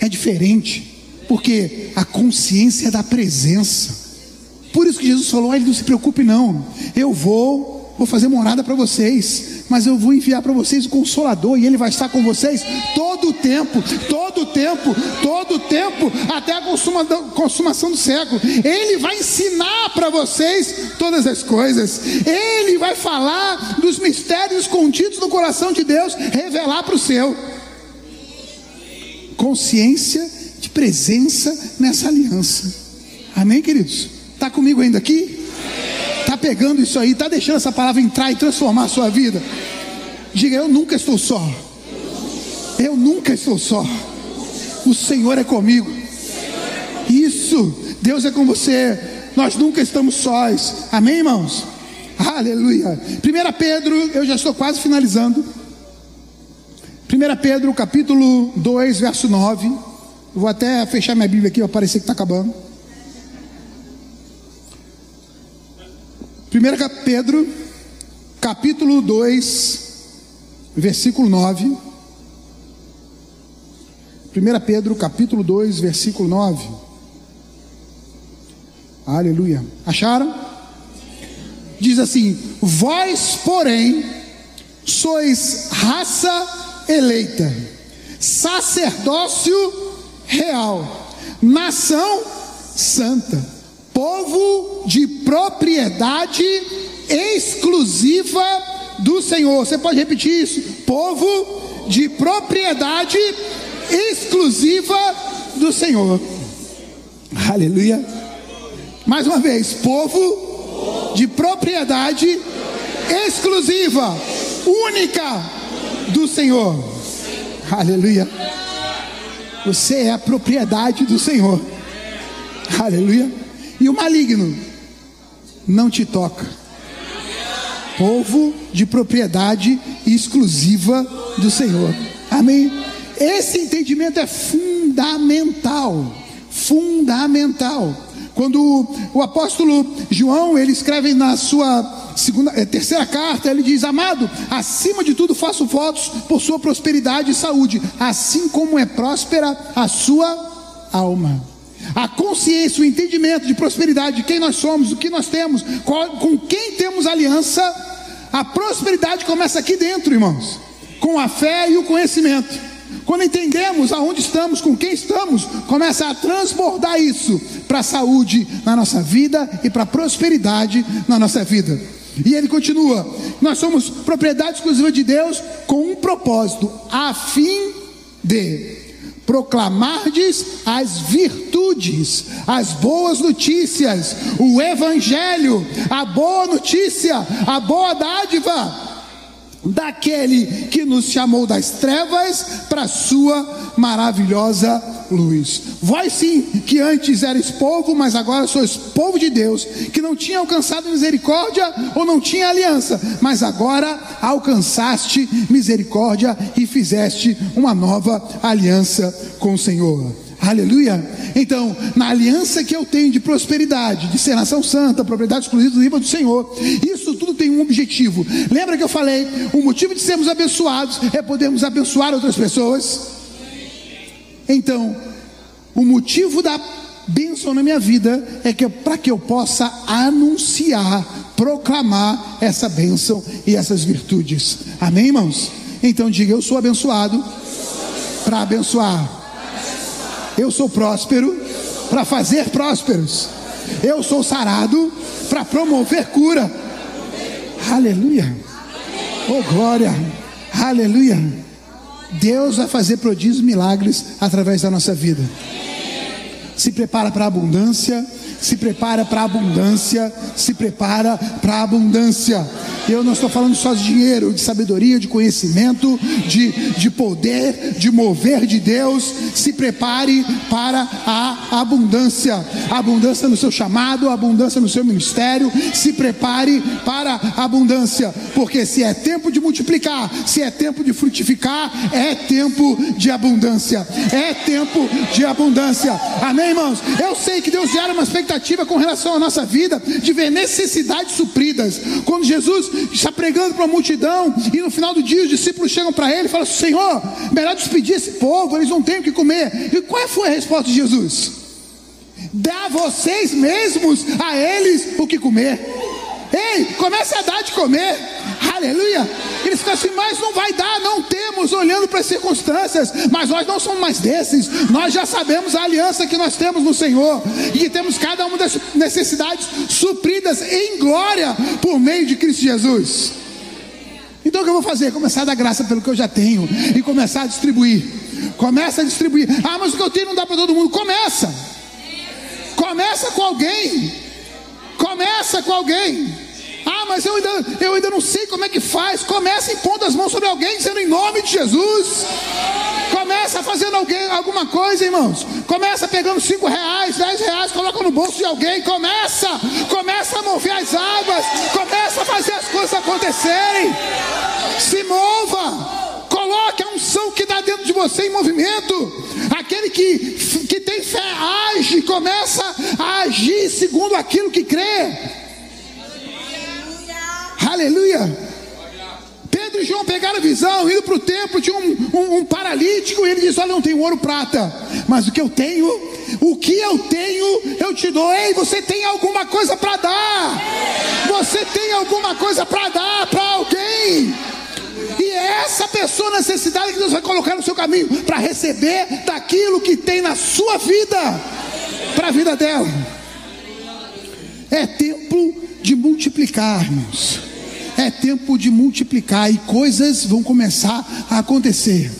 É diferente, porque a consciência é da presença. Por isso que Jesus falou: Olha, não se preocupe, não. Eu vou, vou fazer morada para vocês, mas eu vou enviar para vocês o Consolador, e ele vai estar com vocês todo o tempo, todo o tempo, todo o tempo, até a consuma, consumação do século. Ele vai ensinar para vocês todas as coisas, ele vai falar dos mistérios contidos no coração de Deus, revelar para o seu. Consciência de presença nessa aliança. Amém, queridos? Está comigo ainda aqui? Pegando isso aí? Está deixando essa palavra entrar e transformar a sua vida? Diga, eu nunca estou só. Eu nunca estou só. O Senhor é comigo. Isso, Deus é com você. Nós nunca estamos sós. Amém, irmãos? Aleluia. 1 Pedro, eu já estou quase finalizando. 1 Pedro, capítulo 2, verso 9. vou até fechar minha Bíblia aqui, vai parecer que está acabando. 1 Pedro, capítulo 2, versículo 9. 1 Pedro, capítulo 2, versículo 9. Aleluia. Acharam? Diz assim: Vós, porém, sois raça eleita, sacerdócio real, nação santa povo de propriedade exclusiva do Senhor. Você pode repetir isso? Povo de propriedade exclusiva do Senhor. Aleluia. Mais uma vez, povo de propriedade exclusiva, única do Senhor. Aleluia. Você é a propriedade do Senhor. Aleluia e o maligno não te toca. Povo de propriedade exclusiva do Senhor. Amém? Esse entendimento é fundamental. Fundamental. Quando o apóstolo João ele escreve na sua segunda, eh, terceira carta, ele diz: Amado, acima de tudo faço votos por sua prosperidade e saúde, assim como é próspera a sua alma. A consciência, o entendimento de prosperidade, de quem nós somos, o que nós temos, com quem temos aliança, a prosperidade começa aqui dentro, irmãos, com a fé e o conhecimento. Quando entendemos aonde estamos, com quem estamos, começa a transbordar isso para a saúde na nossa vida e para a prosperidade na nossa vida. E ele continua: nós somos propriedade exclusiva de Deus com um propósito, a fim de proclamardes as virtudes, as boas notícias, o evangelho, a boa notícia, a boa dádiva daquele que nos chamou das trevas para sua maravilhosa luz. Vós sim, que antes eres povo, mas agora sois povo de Deus, que não tinha alcançado misericórdia ou não tinha aliança, mas agora alcançaste misericórdia e fizeste uma nova aliança com o Senhor. Aleluia. Então, na aliança que eu tenho de prosperidade, de ser nação santa, propriedade exclusiva do Senhor, isso tudo tem um objetivo. Lembra que eu falei? O motivo de sermos abençoados é podermos abençoar outras pessoas. Então, o motivo da bênção na minha vida é que para que eu possa anunciar, proclamar essa bênção e essas virtudes. Amém, irmãos? Então diga: eu sou abençoado para abençoar. Eu sou próspero para fazer prósperos. Eu sou sarado para promover cura. Aleluia. Oh glória. Aleluia. Deus vai fazer prodígios, milagres através da nossa vida. Se prepara para a abundância, se prepara para a abundância, se prepara para a abundância. Eu não estou falando só de dinheiro, de sabedoria, de conhecimento, de, de poder, de mover de Deus. Se prepare para a abundância. abundância no seu chamado, abundância no seu ministério. Se prepare para a abundância. Porque se é tempo de multiplicar, se é tempo de frutificar, é tempo de abundância. É tempo de abundância. Amém, irmãos? Eu sei que Deus gera uma expectativa com relação à nossa vida, de ver necessidades supridas. Quando Jesus está pregando para a multidão e no final do dia os discípulos chegam para ele e falam: Senhor, melhor despedir esse povo, eles não têm o que comer. E qual foi a resposta de Jesus? Dá vocês mesmos a eles o que comer. Ei, comece a dar de comer. Aleluia. Eles ficam assim, mas não vai dar, não temos, olhando para as circunstâncias. Mas nós não somos mais desses. Nós já sabemos a aliança que nós temos no Senhor. E temos cada uma das necessidades supridas em glória por meio de Cristo Jesus. Então o que eu vou fazer? Começar a dar graça pelo que eu já tenho e começar a distribuir. Começa a distribuir. Ah, mas o que eu tenho não dá para todo mundo. Começa. Começa com alguém. Começa com alguém. Ah, mas eu ainda, eu ainda não sei como é que faz. Começa impondo as mãos sobre alguém, dizendo em nome de Jesus. Começa fazendo alguém, alguma coisa, irmãos. Começa pegando cinco reais, dez reais, coloca no bolso de alguém. Começa, começa a mover as águas. Começa a fazer as coisas acontecerem. Se mova. Coloque a unção que está dentro de você em movimento. Aquele que, que tem fé age, começa a agir segundo aquilo que crê. Aleluia. Pedro e João pegaram a visão, indo para o templo, tinha um, um, um, paralítico, e ele disse: Olha, não tenho ouro prata, mas o que eu tenho, o que eu tenho, eu te dou. Ei, você tem alguma coisa para dar? Você tem alguma coisa para dar para alguém? E é essa pessoa necessidade que Deus vai colocar no seu caminho para receber daquilo que tem na sua vida, para a vida dela. É tempo de multiplicar, irmãos é tempo de multiplicar e coisas vão começar a acontecer.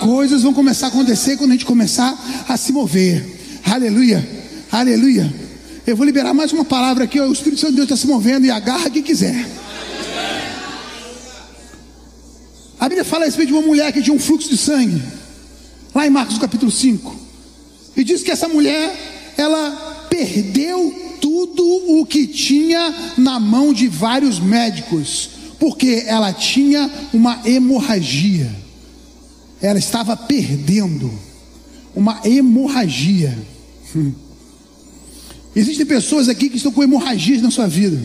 Coisas vão começar a acontecer quando a gente começar a se mover. Aleluia, aleluia. Eu vou liberar mais uma palavra aqui. O Espírito Santo de Deus está se movendo e agarra quem quiser. A Bíblia fala a respeito de uma mulher que tinha um fluxo de sangue, lá em Marcos capítulo 5, e diz que essa mulher, ela perdeu tudo o que tinha na mão de vários médicos, porque ela tinha uma hemorragia. Ela estava perdendo uma hemorragia. Hum. Existem pessoas aqui que estão com hemorragias na sua vida.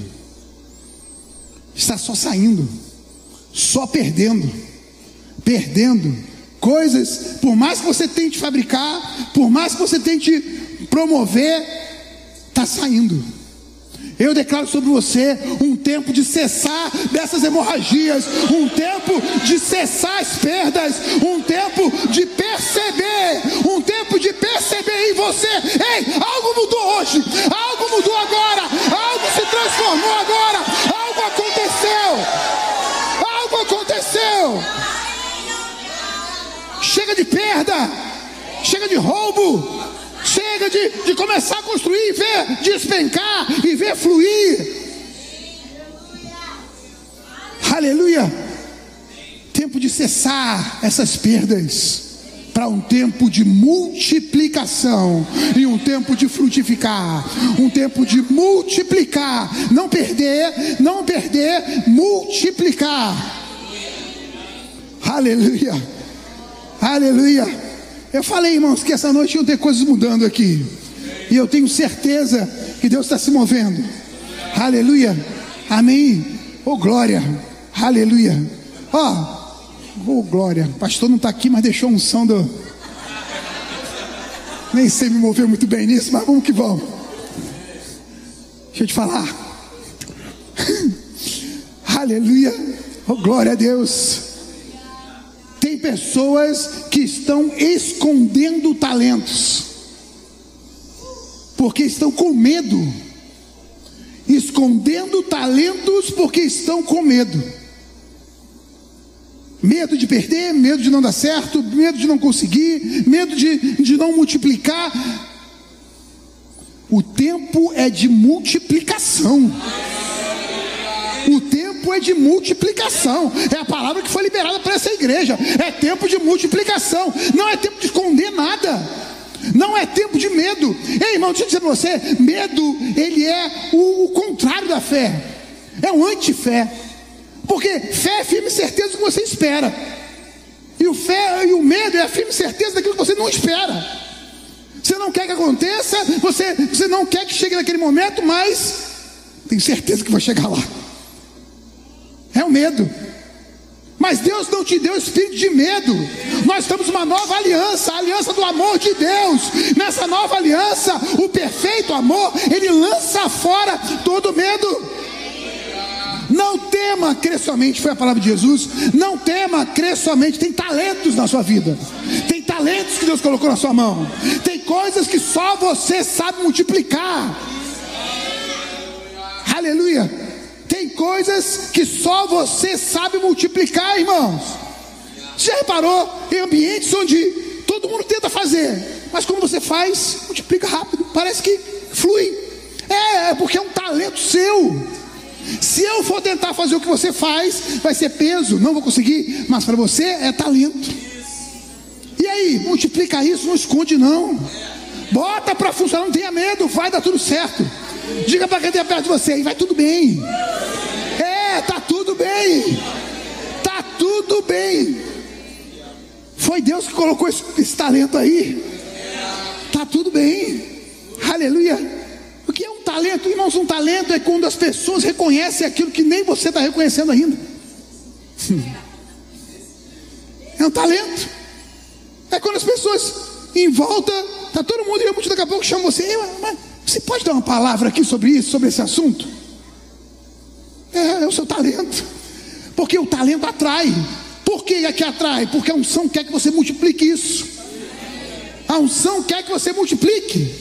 Está só saindo, só perdendo, perdendo coisas, por mais que você tente fabricar, por mais que você tente promover, está saindo. Eu declaro sobre você um tempo de cessar dessas hemorragias, um tempo de cessar as perdas, um tempo de perceber, um tempo de perceber em você: ei, algo mudou hoje, algo mudou agora, algo se transformou agora, algo aconteceu, algo aconteceu. Chega de perda, chega de roubo, Chega de, de começar a construir e ver despencar e ver fluir. Aleluia. Tempo de cessar essas perdas para um tempo de multiplicação e um tempo de frutificar, um tempo de multiplicar, não perder, não perder, multiplicar. Aleluia. Aleluia. Eu falei, irmãos, que essa noite iam ter coisas mudando aqui. E eu tenho certeza que Deus está se movendo. Aleluia. Amém. Oh glória. Aleluia. Ó. Oh, oh glória. O pastor não está aqui, mas deixou um som do. Nem sei me mover muito bem nisso, mas vamos que vamos. Deixa eu te falar. Aleluia. Oh glória a Deus. Pessoas que estão escondendo talentos, porque estão com medo, escondendo talentos porque estão com medo. Medo de perder, medo de não dar certo, medo de não conseguir, medo de, de não multiplicar. O tempo é de multiplicação. Tempo é de multiplicação. É a palavra que foi liberada para essa igreja. É tempo de multiplicação. Não é tempo de esconder nada. Não é tempo de medo. Ei, irmão, deixa eu dizer para você: medo, ele é o, o contrário da fé. É um antifé. Porque fé é firme certeza do que você espera. E o fé e o medo é a firme certeza daquilo que você não espera. Você não quer que aconteça, você, você não quer que chegue naquele momento, mas tem certeza que vai chegar lá. É o medo. Mas Deus não te deu espírito de medo. Nós estamos uma nova aliança, a aliança do amor de Deus. Nessa nova aliança, o perfeito amor, ele lança fora todo medo. Não tema crer somente, foi a palavra de Jesus. Não tema crer somente. Tem talentos na sua vida. Tem talentos que Deus colocou na sua mão. Tem coisas que só você sabe multiplicar. Aleluia. Coisas que só você sabe multiplicar, irmãos. Já reparou em ambientes onde todo mundo tenta fazer, mas como você faz, multiplica rápido, parece que flui. É, é porque é um talento seu. Se eu for tentar fazer o que você faz, vai ser peso, não vou conseguir, mas para você é talento. E aí, multiplica isso, não esconde não. Bota para funcionar, não tenha medo, vai dar tudo certo. Diga para quem tem perto de você, e vai tudo bem. Bem. Tá tudo bem. Foi Deus que colocou esse, esse talento aí. Tá tudo bem. Aleluia. O que é um talento? Irmãos, um talento é quando as pessoas reconhecem aquilo que nem você está reconhecendo ainda. É um talento. É quando as pessoas em volta, tá todo mundo e daqui a pouco chama você, mas você pode dar uma palavra aqui sobre isso, sobre esse assunto? É, é o seu talento. Porque o talento atrai. Por que é que atrai? Porque a unção quer que você multiplique isso. A unção quer que você multiplique.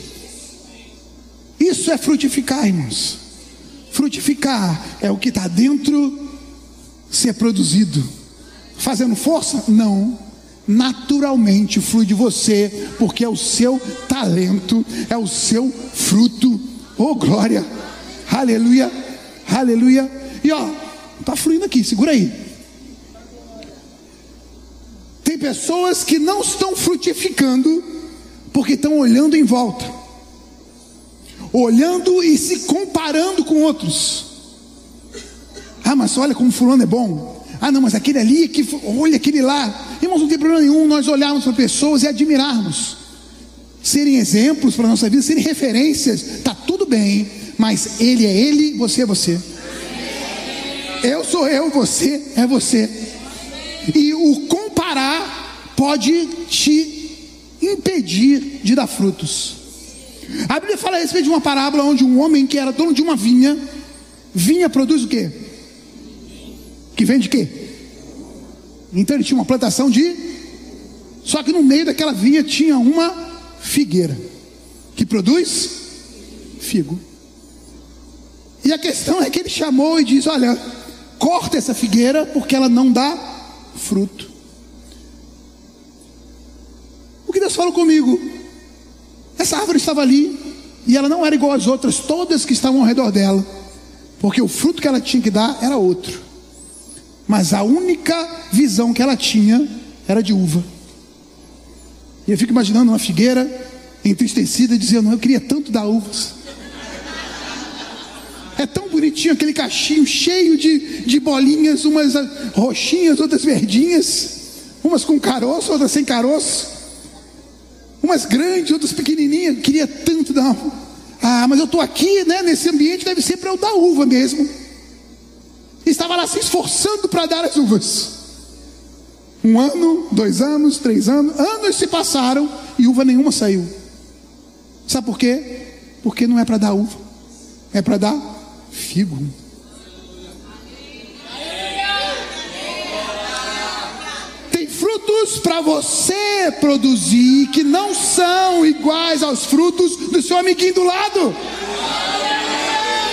Isso é frutificar, irmãos. Frutificar é o que está dentro ser produzido. Fazendo força? Não naturalmente flui de você, porque é o seu talento, é o seu fruto. Oh glória! Aleluia! Aleluia! E ó, tá fluindo aqui, segura aí. Tem pessoas que não estão frutificando porque estão olhando em volta. Olhando e se comparando com outros. Ah, mas olha como fulano é bom. Ah, não, mas aquele ali, que, olha aquele lá. Irmãos, não tem problema nenhum nós olharmos para pessoas e admirarmos. Serem exemplos para a nossa vida, serem referências, está tudo bem, mas ele é ele, você é você. Eu sou eu, você é você. E o comparar pode te impedir de dar frutos. A Bíblia fala a respeito de uma parábola onde um homem que era dono de uma vinha, vinha produz o quê? que vende quê? Então ele tinha uma plantação de. Só que no meio daquela vinha tinha uma figueira que produz figo. E a questão é que ele chamou e diz: Olha, corta essa figueira porque ela não dá fruto. O que Deus falou comigo? Essa árvore estava ali e ela não era igual às outras, todas que estavam ao redor dela, porque o fruto que ela tinha que dar era outro mas a única visão que ela tinha era de uva. E eu fico imaginando uma figueira entristecida, dizendo: Eu queria tanto dar uvas. É tão bonitinho aquele cachinho cheio de, de bolinhas, umas roxinhas, outras verdinhas, umas com caroço, outras sem caroço, umas grandes, outras pequenininhas. Queria tanto dar. Ah, mas eu estou aqui, né? Nesse ambiente deve ser para eu dar uva mesmo estava lá se esforçando para dar as uvas. Um ano, dois anos, três anos, anos se passaram e uva nenhuma saiu. Sabe por quê? Porque não é para dar uva, é para dar figo. Tem frutos para você produzir que não são iguais aos frutos do seu amiguinho do lado.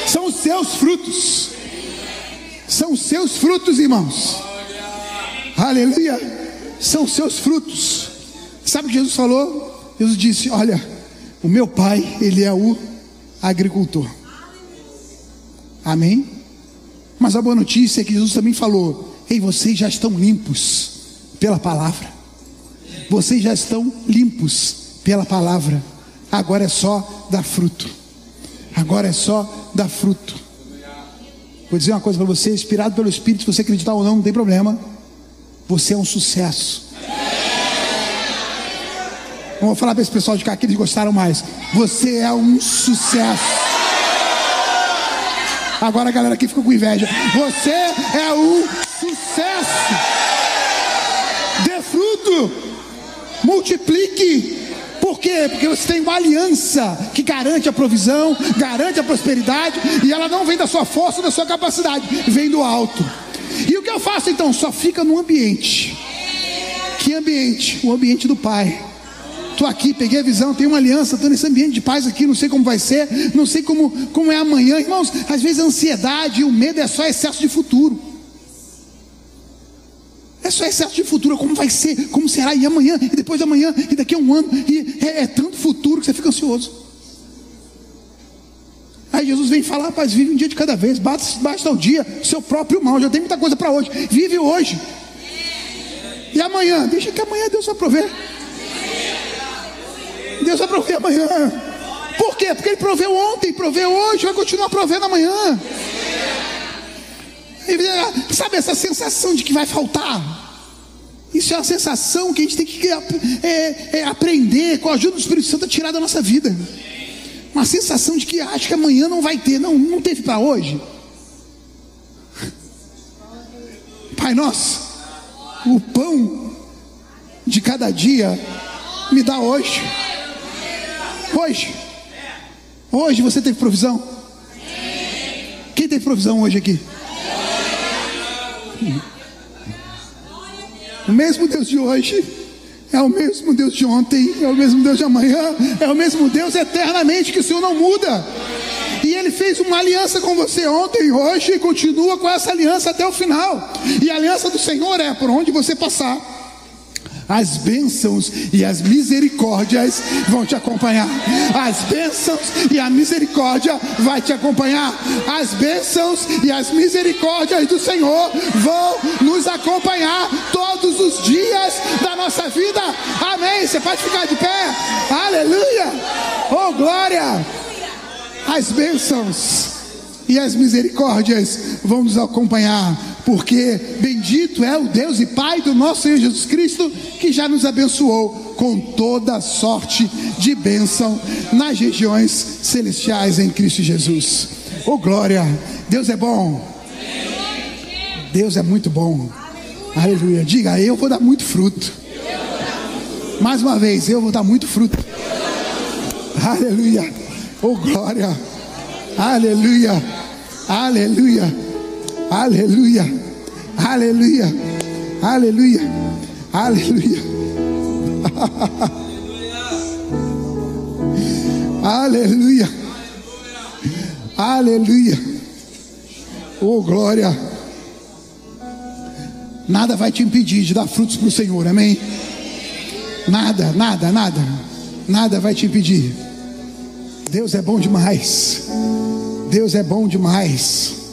São os seus frutos. São seus frutos, irmãos. Aleluia. São seus frutos. Sabe o que Jesus falou? Jesus disse: Olha, o meu pai, ele é o agricultor. Amém? Mas a boa notícia é que Jesus também falou: Ei, vocês já estão limpos pela palavra. Vocês já estão limpos pela palavra. Agora é só dar fruto. Agora é só dar fruto. Vou dizer uma coisa para você, inspirado pelo Espírito, se você acreditar ou não, não tem problema. Você é um sucesso. Vou falar para esse pessoal de cá que eles gostaram mais. Você é um sucesso. Agora a galera aqui ficou com inveja. Você é um sucesso. Dê fruto. Multiplique. Por quê? Porque você tem uma aliança que garante a provisão, garante a prosperidade, e ela não vem da sua força, da sua capacidade, vem do alto. E o que eu faço então? Só fica no ambiente. Que ambiente? O ambiente do Pai. Estou aqui, peguei a visão, tenho uma aliança, estou nesse ambiente de paz aqui, não sei como vai ser, não sei como, como é amanhã. Irmãos, às vezes a ansiedade e o medo é só excesso de futuro. É só excesso de futuro, como vai ser, como será, e amanhã, e depois de amanhã, e daqui a um ano, e é, é tanto futuro que você fica ansioso. Aí Jesus vem falar, rapaz, vive um dia de cada vez, basta, basta o dia, seu próprio mal, já tem muita coisa para hoje, vive hoje. E amanhã, deixa que amanhã Deus vai prover. Deus vai prover amanhã. Por quê? Porque Ele proveu ontem, proveu hoje, vai continuar provendo amanhã. Sabe essa sensação de que vai faltar? Isso é uma sensação que a gente tem que é, é, aprender com a ajuda do Espírito Santo a tirar da nossa vida. Uma sensação de que acho que amanhã não vai ter, não, não teve para hoje. Pai nosso, o pão de cada dia me dá hoje. Hoje. Hoje você teve provisão? Quem teve provisão hoje aqui? O mesmo Deus de hoje é o mesmo Deus de ontem, é o mesmo Deus de amanhã, é o mesmo Deus eternamente que o Senhor não muda. E Ele fez uma aliança com você ontem e hoje e continua com essa aliança até o final. E a aliança do Senhor é por onde você passar as bênçãos e as misericórdias vão te acompanhar. As bênçãos e a misericórdia vai te acompanhar. As bênçãos e as misericórdias do Senhor vão nos acompanhar todos os dias da nossa vida. Amém. Você pode ficar de pé. Aleluia. Oh, glória. As bênçãos e as misericórdias vão nos acompanhar porque bendito é o Deus e Pai do nosso Senhor Jesus Cristo, que já nos abençoou com toda sorte de bênção nas regiões celestiais em Cristo Jesus. Oh glória! Deus é bom. Deus é muito bom. Aleluia. Diga, eu vou dar muito fruto. Mais uma vez, eu vou dar muito fruto. Aleluia. Oh glória. Aleluia. Aleluia. Aleluia. Aleluia. Aleluia. Aleluia. Aleluia. Aleluia. Oh, glória. Nada vai te impedir de dar frutos para o Senhor, amém? Nada, nada, nada. Nada vai te impedir. Deus é bom demais. Deus é bom demais.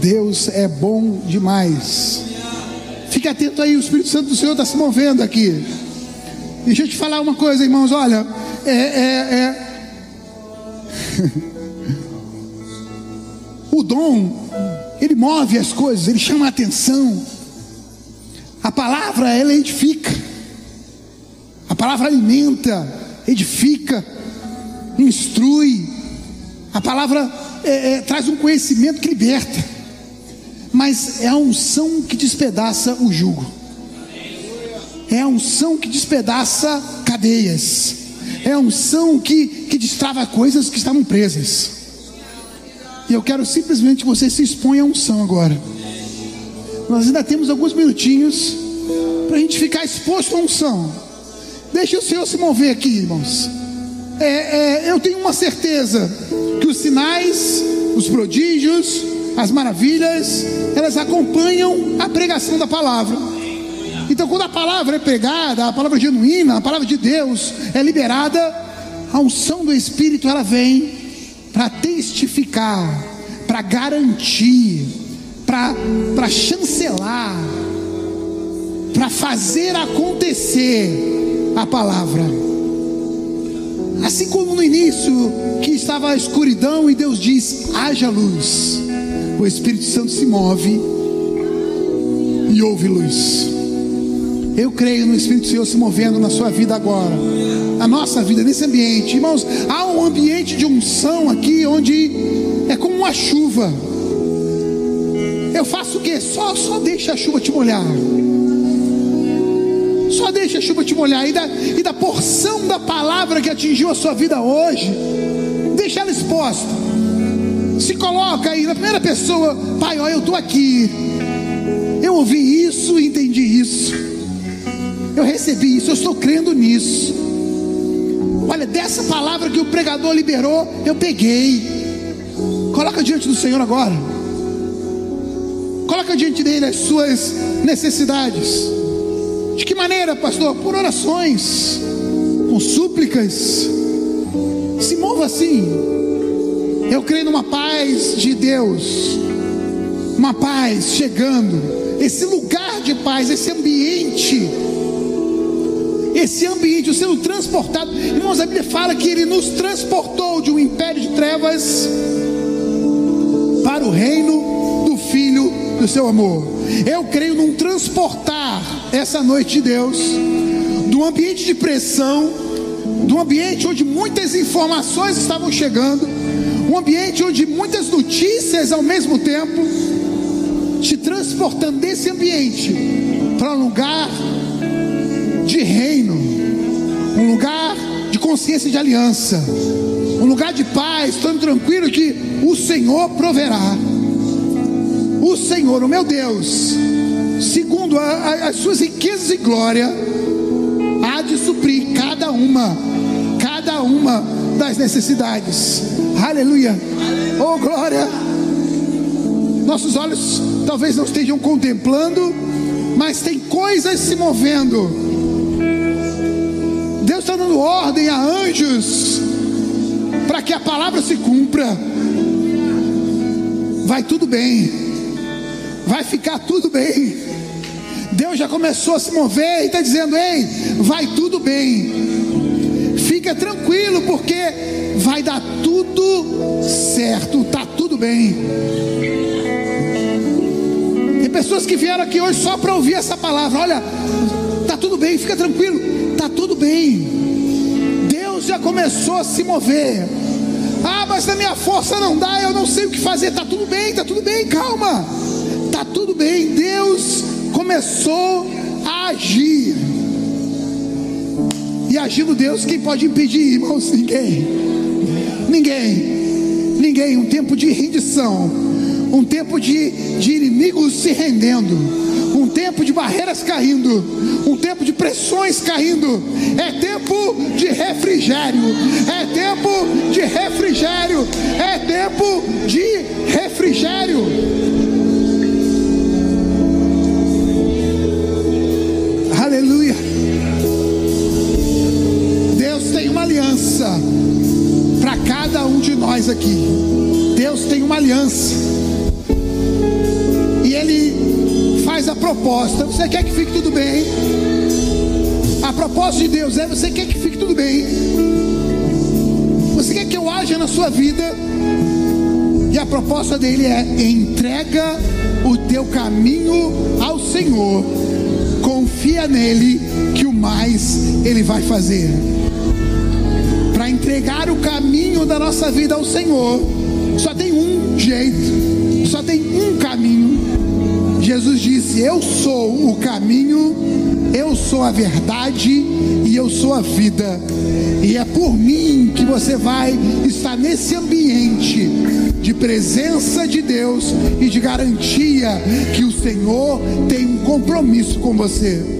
Deus é bom demais. Fique atento aí, o Espírito Santo do Senhor está se movendo aqui. Deixa eu te falar uma coisa, irmãos. Olha, é, é, é... o dom, ele move as coisas, ele chama a atenção. A palavra, ela edifica. A palavra alimenta, edifica, instrui. A palavra é, é, traz um conhecimento que liberta mas é a unção que despedaça o jugo, é a unção que despedaça cadeias, é a unção que, que destrava coisas que estavam presas. E eu quero simplesmente que você se exponha à unção agora. Nós ainda temos alguns minutinhos para a gente ficar exposto à unção. Deixe o Senhor se mover aqui, irmãos. É, é, eu tenho uma certeza que os sinais, os prodígios, as maravilhas, elas acompanham a pregação da palavra. Então, quando a palavra é pregada, a palavra genuína, a palavra de Deus é liberada, a unção do Espírito ela vem para testificar, para garantir, para chancelar, para fazer acontecer a palavra. Assim como no início, que estava a escuridão e Deus diz: haja luz o Espírito Santo se move e houve luz. Eu creio no Espírito Senhor se movendo na sua vida agora, a nossa vida, nesse ambiente. Irmãos, há um ambiente de unção aqui onde é como uma chuva. Eu faço o quê? Só, só deixa a chuva te molhar. Só deixa a chuva te molhar. E da, e da porção da palavra que atingiu a sua vida hoje, deixa ela exposta. Se coloca aí na primeira pessoa, Pai, ó, eu estou aqui. Eu ouvi isso e entendi isso. Eu recebi isso, eu estou crendo nisso. Olha, dessa palavra que o pregador liberou, eu peguei. Coloca diante do Senhor agora. Coloca diante dele as suas necessidades. De que maneira, pastor? Por orações, com súplicas. Se mova assim. Eu creio numa paz de Deus, uma paz chegando, esse lugar de paz, esse ambiente esse ambiente, sendo transportado. Irmãos, a Bíblia fala que ele nos transportou de um império de trevas para o reino do Filho do seu amor. Eu creio num transportar essa noite de Deus, de um ambiente de pressão, de um ambiente onde muitas informações estavam chegando, um ambiente onde muitas notícias ao mesmo tempo, te transportando desse ambiente para um lugar de reino, um lugar de consciência de aliança, um lugar de paz, estando tranquilo que o Senhor proverá. O Senhor, o meu Deus, segundo a, a, as suas riquezas e glória, há de suprir cada uma, cada uma das necessidades. Aleluia. Oh glória. Nossos olhos talvez não estejam contemplando, mas tem coisas se movendo Deus está dando ordem a anjos para que a palavra se cumpra. Vai tudo bem, vai ficar tudo bem. Deus já começou a se mover e está dizendo: Ei, vai tudo bem. Fica tranquilo, porque vai dar tudo certo, está tudo bem. Tem pessoas que vieram aqui hoje só para ouvir essa palavra. Olha, está tudo bem, fica tranquilo está tudo bem. Deus já começou a se mover. Ah, mas na minha força não dá, eu não sei o que fazer. Está tudo bem, está tudo bem, calma. Está tudo bem. Deus começou a agir. E agindo Deus, quem pode impedir, irmãos? Ninguém. Ninguém. Ninguém. Um tempo de rendição. Um tempo de, de inimigos se rendendo um tempo de barreiras caindo, um tempo de pressões caindo, é tempo de refrigério, é tempo de refrigério, é tempo de refrigério. Aleluia. Tem uma aliança para cada um de nós aqui. Deus tem uma aliança. E Ele faz a proposta. Você quer que fique tudo bem? A proposta de Deus é: você quer que fique tudo bem? Você quer que eu haja na sua vida? E a proposta dele é: entrega o teu caminho ao Senhor, confia nele, que o mais ele vai fazer. Caminho da nossa vida ao Senhor, só tem um jeito, só tem um caminho Jesus disse: Eu sou o caminho, eu sou a verdade e eu sou a vida. E é por mim que você vai estar nesse ambiente de presença de Deus e de garantia que o Senhor tem um compromisso com você.